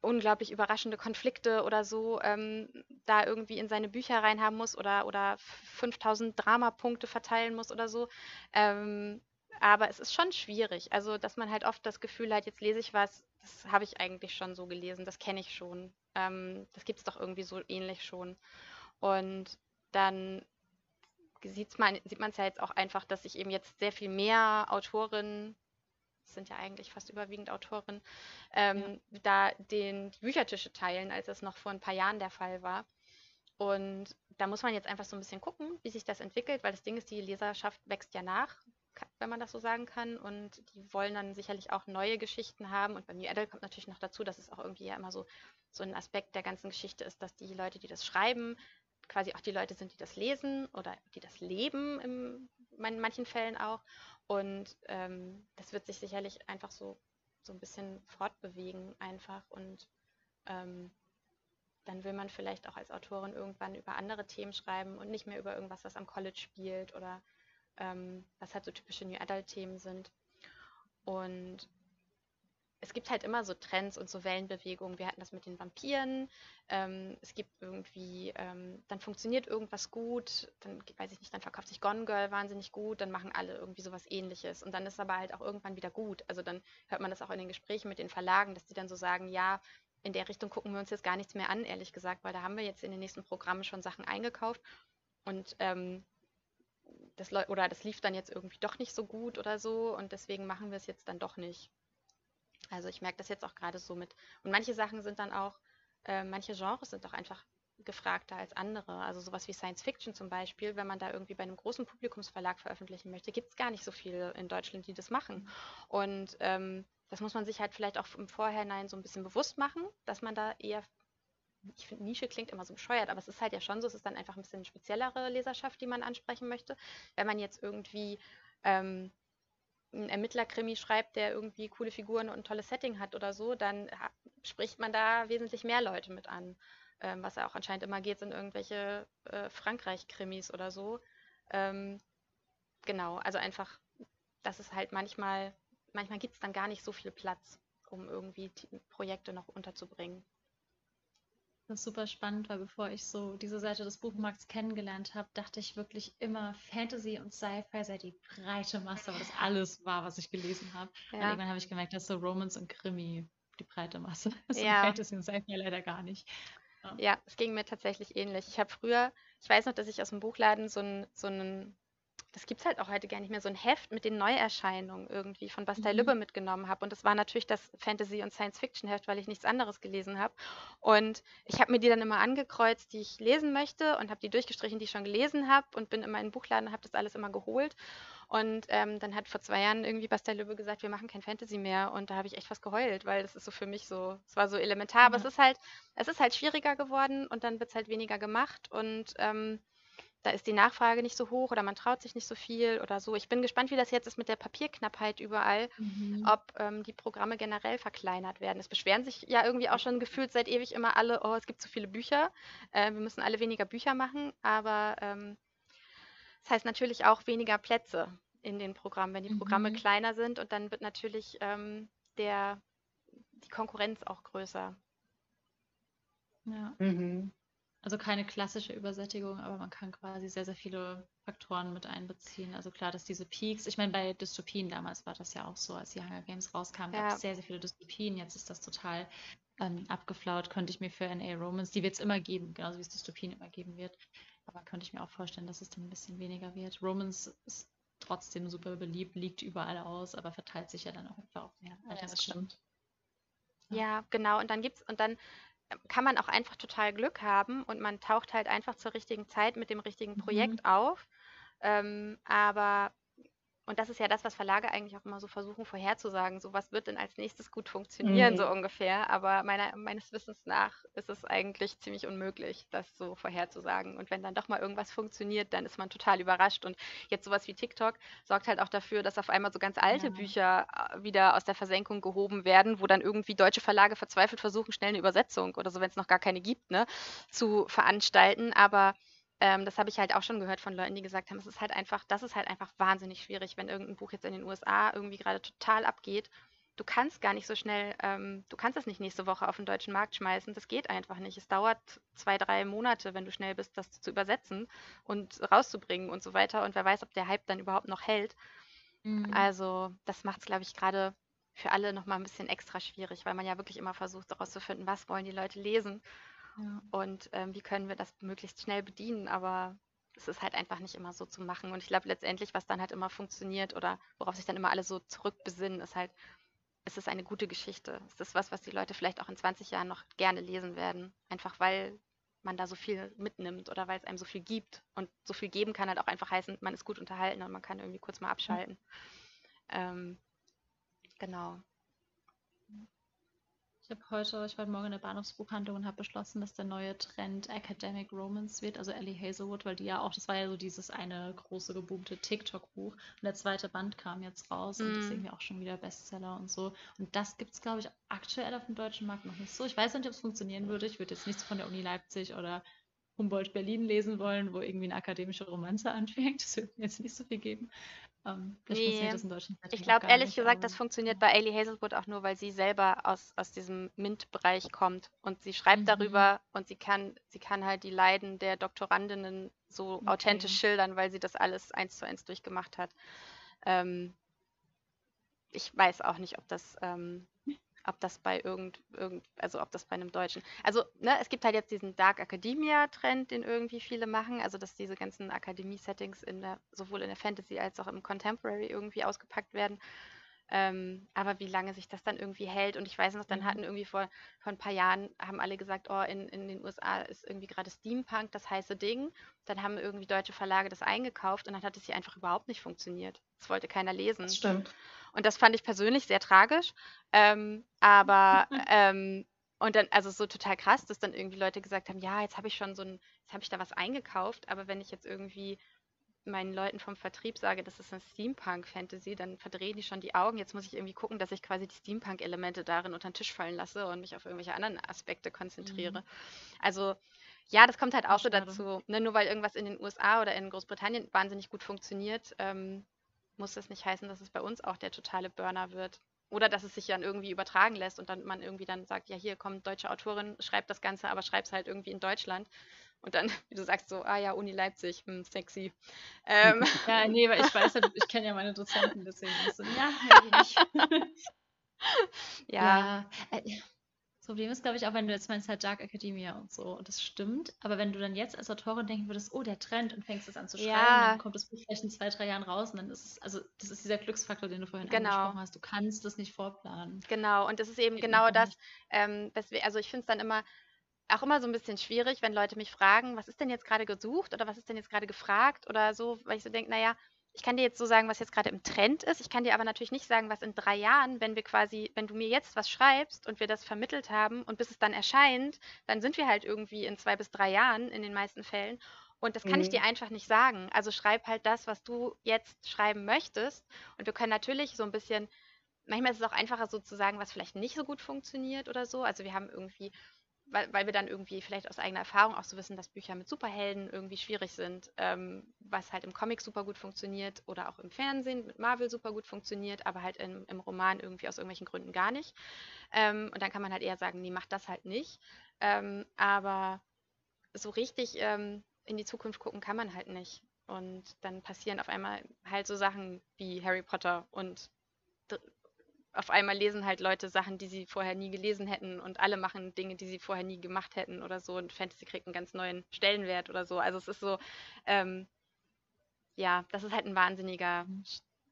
unglaublich überraschende Konflikte oder so ähm, da irgendwie in seine Bücher reinhaben muss oder, oder 5000 Dramapunkte verteilen muss oder so. Ähm, aber es ist schon schwierig. Also, dass man halt oft das Gefühl hat, jetzt lese ich was, das habe ich eigentlich schon so gelesen, das kenne ich schon. Ähm, das gibt es doch irgendwie so ähnlich schon. Und dann man, sieht man es ja jetzt auch einfach, dass sich eben jetzt sehr viel mehr Autorinnen sind ja eigentlich fast überwiegend Autorinnen, ähm, ja. da den, die Büchertische teilen, als es noch vor ein paar Jahren der Fall war. Und da muss man jetzt einfach so ein bisschen gucken, wie sich das entwickelt, weil das Ding ist, die Leserschaft wächst ja nach, wenn man das so sagen kann. Und die wollen dann sicherlich auch neue Geschichten haben. Und bei New Adult kommt natürlich noch dazu, dass es auch irgendwie ja immer so, so ein Aspekt der ganzen Geschichte ist, dass die Leute, die das schreiben, quasi auch die Leute sind, die das lesen oder die das leben in manchen Fällen auch. Und ähm, das wird sich sicherlich einfach so, so ein bisschen fortbewegen einfach. Und ähm, dann will man vielleicht auch als Autorin irgendwann über andere Themen schreiben und nicht mehr über irgendwas, was am College spielt oder ähm, was halt so typische New Adult-Themen sind. Und es gibt halt immer so Trends und so Wellenbewegungen. Wir hatten das mit den Vampiren. Ähm, es gibt irgendwie, ähm, dann funktioniert irgendwas gut, dann weiß ich nicht, dann verkauft sich Gone Girl wahnsinnig gut, dann machen alle irgendwie sowas ähnliches. Und dann ist aber halt auch irgendwann wieder gut. Also dann hört man das auch in den Gesprächen mit den Verlagen, dass die dann so sagen, ja, in der Richtung gucken wir uns jetzt gar nichts mehr an, ehrlich gesagt, weil da haben wir jetzt in den nächsten Programmen schon Sachen eingekauft. Und ähm, das, oder das lief dann jetzt irgendwie doch nicht so gut oder so und deswegen machen wir es jetzt dann doch nicht. Also ich merke das jetzt auch gerade so mit. Und manche Sachen sind dann auch, äh, manche Genres sind doch einfach gefragter als andere. Also sowas wie Science Fiction zum Beispiel, wenn man da irgendwie bei einem großen Publikumsverlag veröffentlichen möchte, gibt es gar nicht so viele in Deutschland, die das machen. Und ähm, das muss man sich halt vielleicht auch im Vorhinein so ein bisschen bewusst machen, dass man da eher, ich finde Nische klingt immer so bescheuert, aber es ist halt ja schon so, es ist dann einfach ein bisschen speziellere Leserschaft, die man ansprechen möchte. Wenn man jetzt irgendwie ähm, einen Ermittlerkrimi schreibt, der irgendwie coole Figuren und ein tolles Setting hat oder so, dann spricht man da wesentlich mehr Leute mit an. Ähm, was ja auch anscheinend immer geht, sind irgendwelche äh, Frankreich-Krimis oder so. Ähm, genau, also einfach, dass es halt manchmal, manchmal gibt es dann gar nicht so viel Platz, um irgendwie Projekte noch unterzubringen. Das ist super spannend, weil bevor ich so diese Seite des Buchmarkts kennengelernt habe, dachte ich wirklich immer, Fantasy und Sci-Fi sei die breite Masse, weil das alles war, was ich gelesen habe. Ja. Und irgendwann habe ich gemerkt, dass so Romans und Krimi die breite Masse ist ja. und Fantasy und Sci-Fi leider gar nicht. Ja. ja, es ging mir tatsächlich ähnlich. Ich habe früher, ich weiß noch, dass ich aus dem Buchladen so einen so das gibt es halt auch heute gar nicht mehr, so ein Heft mit den Neuerscheinungen irgendwie von Bastei mhm. Lübbe mitgenommen habe. Und das war natürlich das Fantasy- und Science-Fiction-Heft, weil ich nichts anderes gelesen habe. Und ich habe mir die dann immer angekreuzt, die ich lesen möchte und habe die durchgestrichen, die ich schon gelesen habe und bin immer in den Buchladen und habe das alles immer geholt. Und ähm, dann hat vor zwei Jahren irgendwie Bastei Lübbe gesagt, wir machen kein Fantasy mehr. Und da habe ich echt was geheult, weil das ist so für mich so, es war so elementar. Aber es ist halt, es ist halt schwieriger geworden und dann wird es halt weniger gemacht. Und ähm, da ist die Nachfrage nicht so hoch oder man traut sich nicht so viel oder so. Ich bin gespannt, wie das jetzt ist mit der Papierknappheit überall, mhm. ob ähm, die Programme generell verkleinert werden. Es beschweren sich ja irgendwie auch schon gefühlt seit ewig immer alle, oh, es gibt zu viele Bücher, äh, wir müssen alle weniger Bücher machen, aber ähm, das heißt natürlich auch weniger Plätze in den Programmen, wenn die Programme mhm. kleiner sind und dann wird natürlich ähm, der, die Konkurrenz auch größer. Ja. Mhm. Also keine klassische Übersättigung, aber man kann quasi sehr, sehr viele Faktoren mit einbeziehen. Also klar, dass diese Peaks, ich meine, bei Dystopien damals war das ja auch so, als die Hunger Games rauskamen, ja. gab es sehr, sehr viele Dystopien. Jetzt ist das total ähm, abgeflaut, könnte ich mir für NA Romans, die wird es immer geben, genauso wie es Dystopien immer geben wird. Aber könnte ich mir auch vorstellen, dass es dann ein bisschen weniger wird. Romans ist trotzdem super beliebt, liegt überall aus, aber verteilt sich ja dann auch einfach auf mehr. Ja, ja, genau. Und dann gibt's, und dann kann man auch einfach total Glück haben und man taucht halt einfach zur richtigen Zeit mit dem richtigen Projekt mhm. auf. Ähm, aber und das ist ja das, was Verlage eigentlich auch immer so versuchen vorherzusagen. So, was wird denn als nächstes gut funktionieren, mhm. so ungefähr. Aber meiner, meines Wissens nach ist es eigentlich ziemlich unmöglich, das so vorherzusagen. Und wenn dann doch mal irgendwas funktioniert, dann ist man total überrascht. Und jetzt sowas wie TikTok sorgt halt auch dafür, dass auf einmal so ganz alte ja. Bücher äh, wieder aus der Versenkung gehoben werden, wo dann irgendwie deutsche Verlage verzweifelt versuchen, schnell eine Übersetzung oder so, wenn es noch gar keine gibt, ne, zu veranstalten. Aber ähm, das habe ich halt auch schon gehört von Leuten, die gesagt haben, es ist halt einfach, das ist halt einfach wahnsinnig schwierig, wenn irgendein Buch jetzt in den USA irgendwie gerade total abgeht. Du kannst gar nicht so schnell, ähm, du kannst das nicht nächste Woche auf den deutschen Markt schmeißen. Das geht einfach nicht. Es dauert zwei, drei Monate, wenn du schnell bist, das zu übersetzen und rauszubringen und so weiter. Und wer weiß, ob der Hype dann überhaupt noch hält. Mhm. Also, das macht es, glaube ich, gerade für alle nochmal ein bisschen extra schwierig, weil man ja wirklich immer versucht, herauszufinden, was wollen die Leute lesen ja. Und ähm, wie können wir das möglichst schnell bedienen? Aber es ist halt einfach nicht immer so zu machen. Und ich glaube letztendlich, was dann halt immer funktioniert oder worauf sich dann immer alle so zurückbesinnen, ist halt, es ist eine gute Geschichte. Es ist was, was die Leute vielleicht auch in 20 Jahren noch gerne lesen werden. Einfach weil man da so viel mitnimmt oder weil es einem so viel gibt. Und so viel geben kann halt auch einfach heißen, man ist gut unterhalten und man kann irgendwie kurz mal abschalten. Mhm. Ähm, genau. Ich habe heute, ich war Morgen in der Bahnhofsbuchhandlung und habe beschlossen, dass der neue Trend Academic Romance wird, also Ellie Hazelwood, weil die ja auch, das war ja so dieses eine große geboomte TikTok-Buch und der zweite Band kam jetzt raus mm. und das ist mhm. irgendwie auch schon wieder Bestseller und so. Und das gibt es, glaube ich, aktuell auf dem deutschen Markt noch nicht so. Ich weiß nicht, ob es funktionieren würde. Ich würde jetzt nichts von der Uni Leipzig oder Humboldt Berlin lesen wollen, wo irgendwie eine akademische Romanze anfängt. Das wird mir jetzt nicht so viel geben. Ähm, nee. Ich glaube ehrlich nicht, gesagt, das funktioniert bei Ailey Hazelwood auch nur, weil sie selber aus, aus diesem MINT-Bereich kommt und sie schreibt mhm. darüber und sie kann, sie kann halt die Leiden der Doktorandinnen so okay. authentisch schildern, weil sie das alles eins zu eins durchgemacht hat. Ähm, ich weiß auch nicht, ob das ähm, ob das bei irgend, irgend, also ob das bei einem Deutschen. Also, ne, es gibt halt jetzt diesen Dark Academia-Trend, den irgendwie viele machen, also dass diese ganzen Akademie-Settings in der, sowohl in der Fantasy als auch im Contemporary irgendwie ausgepackt werden. Ähm, aber wie lange sich das dann irgendwie hält und ich weiß noch, dann mhm. hatten irgendwie vor, vor ein paar Jahren, haben alle gesagt, oh, in, in den USA ist irgendwie gerade Steampunk das heiße Ding. Dann haben irgendwie deutsche Verlage das eingekauft und dann hat es hier einfach überhaupt nicht funktioniert. Das wollte keiner lesen. Das stimmt. Und das fand ich persönlich sehr tragisch. Ähm, aber ähm, und dann, also so total krass, dass dann irgendwie Leute gesagt haben, ja, jetzt habe ich schon so ein, jetzt habe ich da was eingekauft, aber wenn ich jetzt irgendwie meinen Leuten vom Vertrieb sage, das ist eine Steampunk-Fantasy, dann verdrehen die schon die Augen. Jetzt muss ich irgendwie gucken, dass ich quasi die Steampunk-Elemente darin unter den Tisch fallen lasse und mich auf irgendwelche anderen Aspekte konzentriere. Mhm. Also Ja, das kommt halt auch so dazu. Ne? Nur weil irgendwas in den USA oder in Großbritannien wahnsinnig gut funktioniert, ähm, muss das nicht heißen, dass es bei uns auch der totale Burner wird. Oder dass es sich dann irgendwie übertragen lässt und dann man irgendwie dann sagt, ja, hier kommt deutsche Autorin, schreibt das Ganze, aber schreibt es halt irgendwie in Deutschland. Und dann, wie du sagst, so, ah ja, Uni Leipzig, hm, sexy. Ähm. Ja, nee, weil ich weiß halt, ich kenne ja meine Dozenten, deswegen ist so, ja, ja. ja. Äh, Problem ist, glaube ich, auch wenn du jetzt meinst, halt Dark Academia und so, und das stimmt, aber wenn du dann jetzt als Autorin denken würdest, oh, der Trend und fängst es an zu schreiben, ja. dann kommt das Buch vielleicht in zwei, drei Jahren raus und dann ist es, also das ist dieser Glücksfaktor, den du vorhin genau. angesprochen hast, du kannst das nicht vorplanen. Genau, und das ist eben genau das, ähm, wir, also ich finde es dann immer, auch immer so ein bisschen schwierig, wenn Leute mich fragen, was ist denn jetzt gerade gesucht oder was ist denn jetzt gerade gefragt oder so, weil ich so denke, naja, ich kann dir jetzt so sagen, was jetzt gerade im Trend ist. Ich kann dir aber natürlich nicht sagen, was in drei Jahren, wenn wir quasi, wenn du mir jetzt was schreibst und wir das vermittelt haben und bis es dann erscheint, dann sind wir halt irgendwie in zwei bis drei Jahren in den meisten Fällen. Und das kann mhm. ich dir einfach nicht sagen. Also schreib halt das, was du jetzt schreiben möchtest. Und wir können natürlich so ein bisschen, manchmal ist es auch einfacher so zu sagen, was vielleicht nicht so gut funktioniert oder so. Also wir haben irgendwie weil, weil wir dann irgendwie vielleicht aus eigener Erfahrung auch so wissen, dass Bücher mit Superhelden irgendwie schwierig sind, ähm, was halt im Comic super gut funktioniert oder auch im Fernsehen mit Marvel super gut funktioniert, aber halt im, im Roman irgendwie aus irgendwelchen Gründen gar nicht. Ähm, und dann kann man halt eher sagen, nee, mach das halt nicht. Ähm, aber so richtig ähm, in die Zukunft gucken kann man halt nicht. Und dann passieren auf einmal halt so Sachen wie Harry Potter und auf einmal lesen halt Leute Sachen, die sie vorher nie gelesen hätten und alle machen Dinge, die sie vorher nie gemacht hätten oder so und Fantasy kriegt einen ganz neuen Stellenwert oder so. Also es ist so, ähm, ja, das ist halt ein wahnsinniger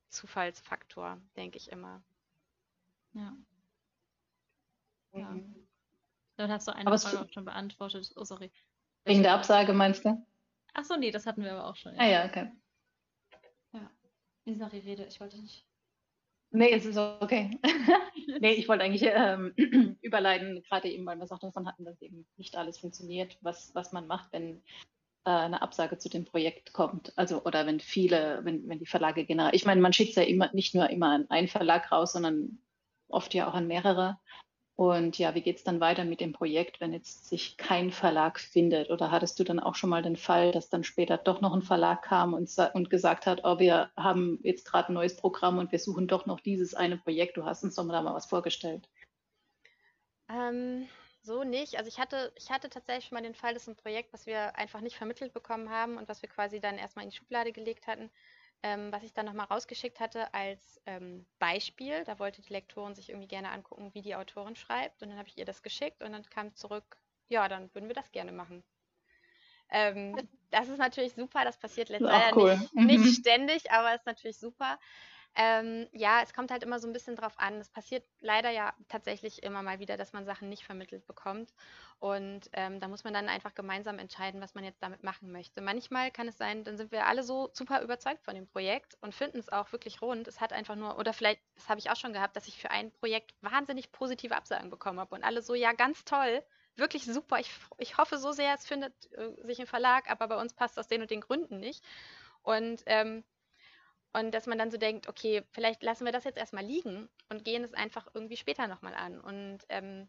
Zufallsfaktor, denke ich immer. Ja. ja. Mhm. Dann hast du eine aber Frage auch schon beantwortet. Oh, sorry. Wegen der Absage meinst du? Ach so, nee, das hatten wir aber auch schon. Ja. Ah ja, okay. Ja. Sorry, rede, ich wollte nicht. Nee, es ist okay. nee, ich wollte eigentlich ähm, überleiten, gerade eben, weil wir es auch davon hatten, dass eben nicht alles funktioniert, was, was man macht, wenn äh, eine Absage zu dem Projekt kommt. Also, oder wenn viele, wenn, wenn die Verlage generell, ich meine, man schickt es ja immer nicht nur immer an einen Verlag raus, sondern oft ja auch an mehrere. Und ja, wie geht es dann weiter mit dem Projekt, wenn jetzt sich kein Verlag findet? Oder hattest du dann auch schon mal den Fall, dass dann später doch noch ein Verlag kam und, und gesagt hat, oh, wir haben jetzt gerade ein neues Programm und wir suchen doch noch dieses eine Projekt. Du hast uns doch mal was vorgestellt. Ähm, so nicht. Also ich hatte, ich hatte tatsächlich schon mal den Fall, dass ein Projekt, was wir einfach nicht vermittelt bekommen haben und was wir quasi dann erstmal in die Schublade gelegt hatten, ähm, was ich dann nochmal rausgeschickt hatte als ähm, Beispiel. Da wollte die Lektorin sich irgendwie gerne angucken, wie die Autorin schreibt. Und dann habe ich ihr das geschickt und dann kam zurück, ja, dann würden wir das gerne machen. Ähm, das ist natürlich super, das passiert letztendlich cool. nicht, nicht mhm. ständig, aber ist natürlich super. Ähm, ja, es kommt halt immer so ein bisschen drauf an. Es passiert leider ja tatsächlich immer mal wieder, dass man Sachen nicht vermittelt bekommt. Und ähm, da muss man dann einfach gemeinsam entscheiden, was man jetzt damit machen möchte. Manchmal kann es sein, dann sind wir alle so super überzeugt von dem Projekt und finden es auch wirklich rund. Es hat einfach nur, oder vielleicht, das habe ich auch schon gehabt, dass ich für ein Projekt wahnsinnig positive Absagen bekommen habe und alle so, ja, ganz toll, wirklich super. Ich, ich hoffe so sehr, es findet äh, sich im Verlag, aber bei uns passt aus den und den Gründen nicht. Und ähm, und dass man dann so denkt, okay, vielleicht lassen wir das jetzt erstmal liegen und gehen es einfach irgendwie später nochmal an. Und ähm,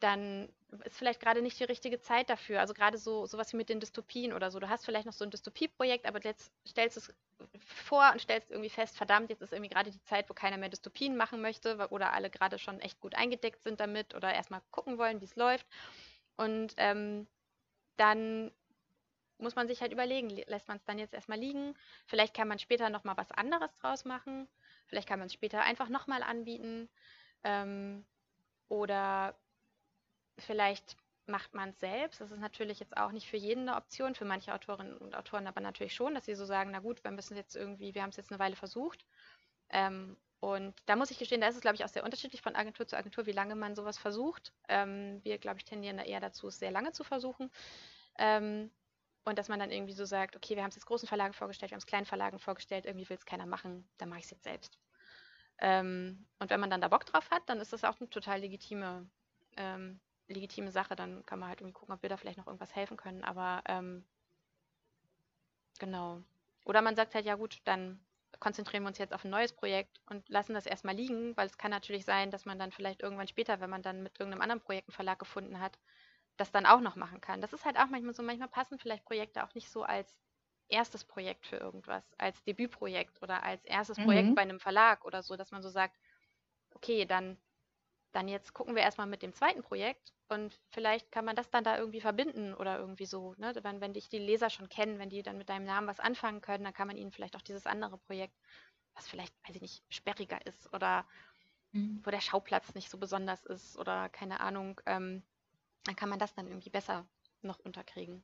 dann ist vielleicht gerade nicht die richtige Zeit dafür. Also gerade so sowas wie mit den Dystopien oder so. Du hast vielleicht noch so ein Dystopieprojekt, aber jetzt stellst du es vor und stellst irgendwie fest, verdammt, jetzt ist irgendwie gerade die Zeit, wo keiner mehr Dystopien machen möchte oder alle gerade schon echt gut eingedeckt sind damit oder erstmal gucken wollen, wie es läuft. Und ähm, dann muss man sich halt überlegen, lässt man es dann jetzt erstmal liegen? Vielleicht kann man später nochmal was anderes draus machen. Vielleicht kann man es später einfach nochmal anbieten. Ähm, oder vielleicht macht man es selbst. Das ist natürlich jetzt auch nicht für jeden eine Option, für manche Autorinnen und Autoren aber natürlich schon, dass sie so sagen, na gut, wir müssen jetzt irgendwie, wir haben es jetzt eine Weile versucht. Ähm, und da muss ich gestehen, da ist es, glaube ich, auch sehr unterschiedlich von Agentur zu Agentur, wie lange man sowas versucht. Ähm, wir, glaube ich, tendieren da eher dazu, es sehr lange zu versuchen. Ähm, und dass man dann irgendwie so sagt, okay, wir haben es jetzt großen Verlagen vorgestellt, wir haben es kleinen Verlagen vorgestellt, irgendwie will es keiner machen, dann mache ich es jetzt selbst. Ähm, und wenn man dann da Bock drauf hat, dann ist das auch eine total legitime, ähm, legitime Sache. Dann kann man halt irgendwie gucken, ob wir da vielleicht noch irgendwas helfen können. Aber ähm, genau. Oder man sagt halt, ja gut, dann konzentrieren wir uns jetzt auf ein neues Projekt und lassen das erstmal liegen, weil es kann natürlich sein, dass man dann vielleicht irgendwann später, wenn man dann mit irgendeinem anderen Projekt einen Verlag gefunden hat, das dann auch noch machen kann. Das ist halt auch manchmal so, manchmal passen vielleicht Projekte auch nicht so als erstes Projekt für irgendwas, als Debütprojekt oder als erstes mhm. Projekt bei einem Verlag oder so, dass man so sagt, okay, dann, dann jetzt gucken wir erstmal mit dem zweiten Projekt und vielleicht kann man das dann da irgendwie verbinden oder irgendwie so. Ne? Wenn, wenn dich die Leser schon kennen, wenn die dann mit deinem Namen was anfangen können, dann kann man ihnen vielleicht auch dieses andere Projekt, was vielleicht, weiß ich nicht, sperriger ist oder mhm. wo der Schauplatz nicht so besonders ist oder keine Ahnung, ähm, dann kann man das dann irgendwie besser noch unterkriegen.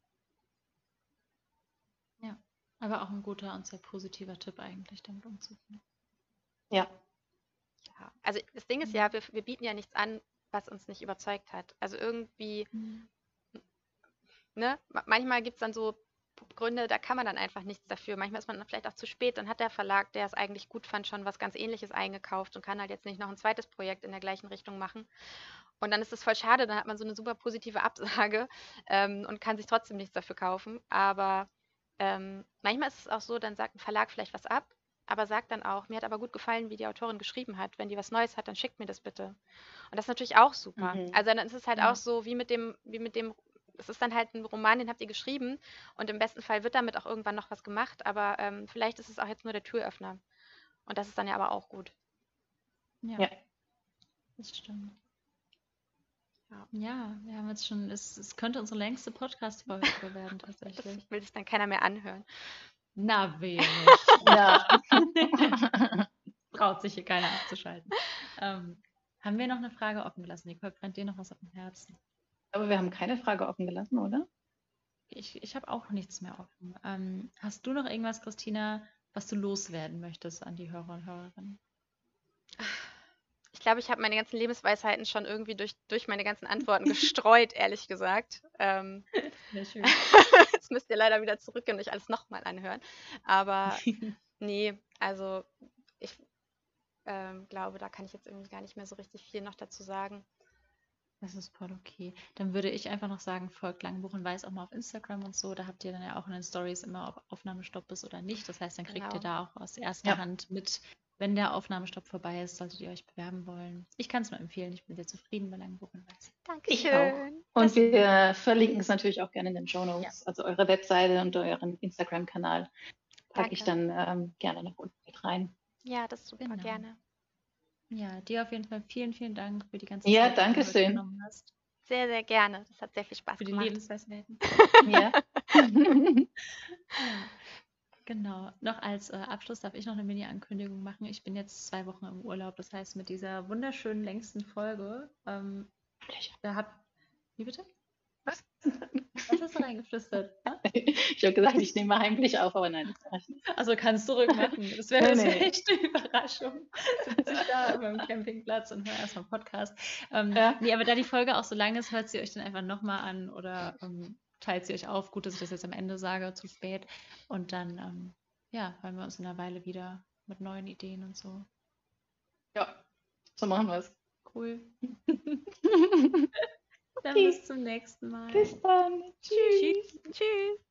Ja, aber auch ein guter und sehr positiver Tipp eigentlich, damit umzugehen. Ja. Ja, also das Ding ist ja, wir, wir bieten ja nichts an, was uns nicht überzeugt hat. Also irgendwie, mhm. ne, manchmal gibt es dann so Gründe, da kann man dann einfach nichts dafür. Manchmal ist man dann vielleicht auch zu spät, dann hat der Verlag, der es eigentlich gut fand, schon was ganz ähnliches eingekauft und kann halt jetzt nicht noch ein zweites Projekt in der gleichen Richtung machen. Und dann ist es voll schade, dann hat man so eine super positive Absage ähm, und kann sich trotzdem nichts dafür kaufen. Aber ähm, manchmal ist es auch so, dann sagt ein Verlag vielleicht was ab, aber sagt dann auch, mir hat aber gut gefallen, wie die Autorin geschrieben hat. Wenn die was Neues hat, dann schickt mir das bitte. Und das ist natürlich auch super. Mhm. Also dann ist es halt ja. auch so, wie mit dem, wie mit dem, es ist dann halt ein Roman, den habt ihr geschrieben und im besten Fall wird damit auch irgendwann noch was gemacht, aber ähm, vielleicht ist es auch jetzt nur der Türöffner. Und das ist dann ja aber auch gut. Ja, ja. das stimmt. Ja. ja, wir haben jetzt schon, es, es könnte unsere längste Podcast-Folge werden tatsächlich. Das will sich dann keiner mehr anhören. Na, wenig. ja. Traut sich hier keiner abzuschalten. Ähm, haben wir noch eine Frage offen gelassen? Nicole, brennt dir noch was auf dem Herzen? Aber wir haben keine Frage offen gelassen, oder? Ich, ich habe auch nichts mehr offen. Ähm, hast du noch irgendwas, Christina, was du loswerden möchtest an die Hörer und Hörerinnen? Ich glaube, ich habe meine ganzen Lebensweisheiten schon irgendwie durch, durch meine ganzen Antworten gestreut, ehrlich gesagt. Ähm, schön. Jetzt müsst ihr leider wieder zurückgehen und euch alles nochmal anhören. Aber nee, also ich ähm, glaube, da kann ich jetzt irgendwie gar nicht mehr so richtig viel noch dazu sagen. Das ist voll okay. Dann würde ich einfach noch sagen, folgt Langbuch und Weiß auch mal auf Instagram und so. Da habt ihr dann ja auch in den Stories immer, ob Aufnahmestopp ist oder nicht. Das heißt, dann kriegt genau. ihr da auch aus erster ja. Hand mit, wenn der Aufnahmestopp vorbei ist, solltet ihr euch bewerben wollen. Ich kann es nur empfehlen. Ich bin sehr zufrieden bei Langbuch und Weiß. Dankeschön. Ich auch. Und das wir verlinken es natürlich auch gerne in den Show Notes. Ja. Also eure Webseite und euren Instagram-Kanal packe ich dann ähm, gerne noch unten mit rein. Ja, das super genau. gerne. Ja, dir auf jeden Fall vielen, vielen Dank für die ganze ja, Zeit, danke die du genommen hast. Sehr, sehr gerne. Das hat sehr viel Spaß für gemacht. Für die Lebensweisheiten. ja. Genau. Noch als äh, Abschluss darf ich noch eine Mini-Ankündigung machen. Ich bin jetzt zwei Wochen im Urlaub. Das heißt, mit dieser wunderschönen längsten Folge, ähm, da habt. Wie bitte? Was? Was hast du reingeflüstert? Ich habe gesagt, ich nehme heimlich auf, aber nein, das nicht. Also kannst du rückmachen. Das wäre nee, nee. echt eine Überraschung. Sitze ich da beim Campingplatz und höre erstmal Podcast. Ähm, ja. Nee, aber da die Folge auch so lang ist, hört sie euch dann einfach nochmal an oder ähm, teilt sie euch auf. Gut, dass ich das jetzt am Ende sage, zu spät. Und dann, ähm, ja, hören wir uns in einer Weile wieder mit neuen Ideen und so. Ja, so machen wir es. Cool. dann okay. bis zum nächsten Mal. Bis dann. Tschüss. Tschüss.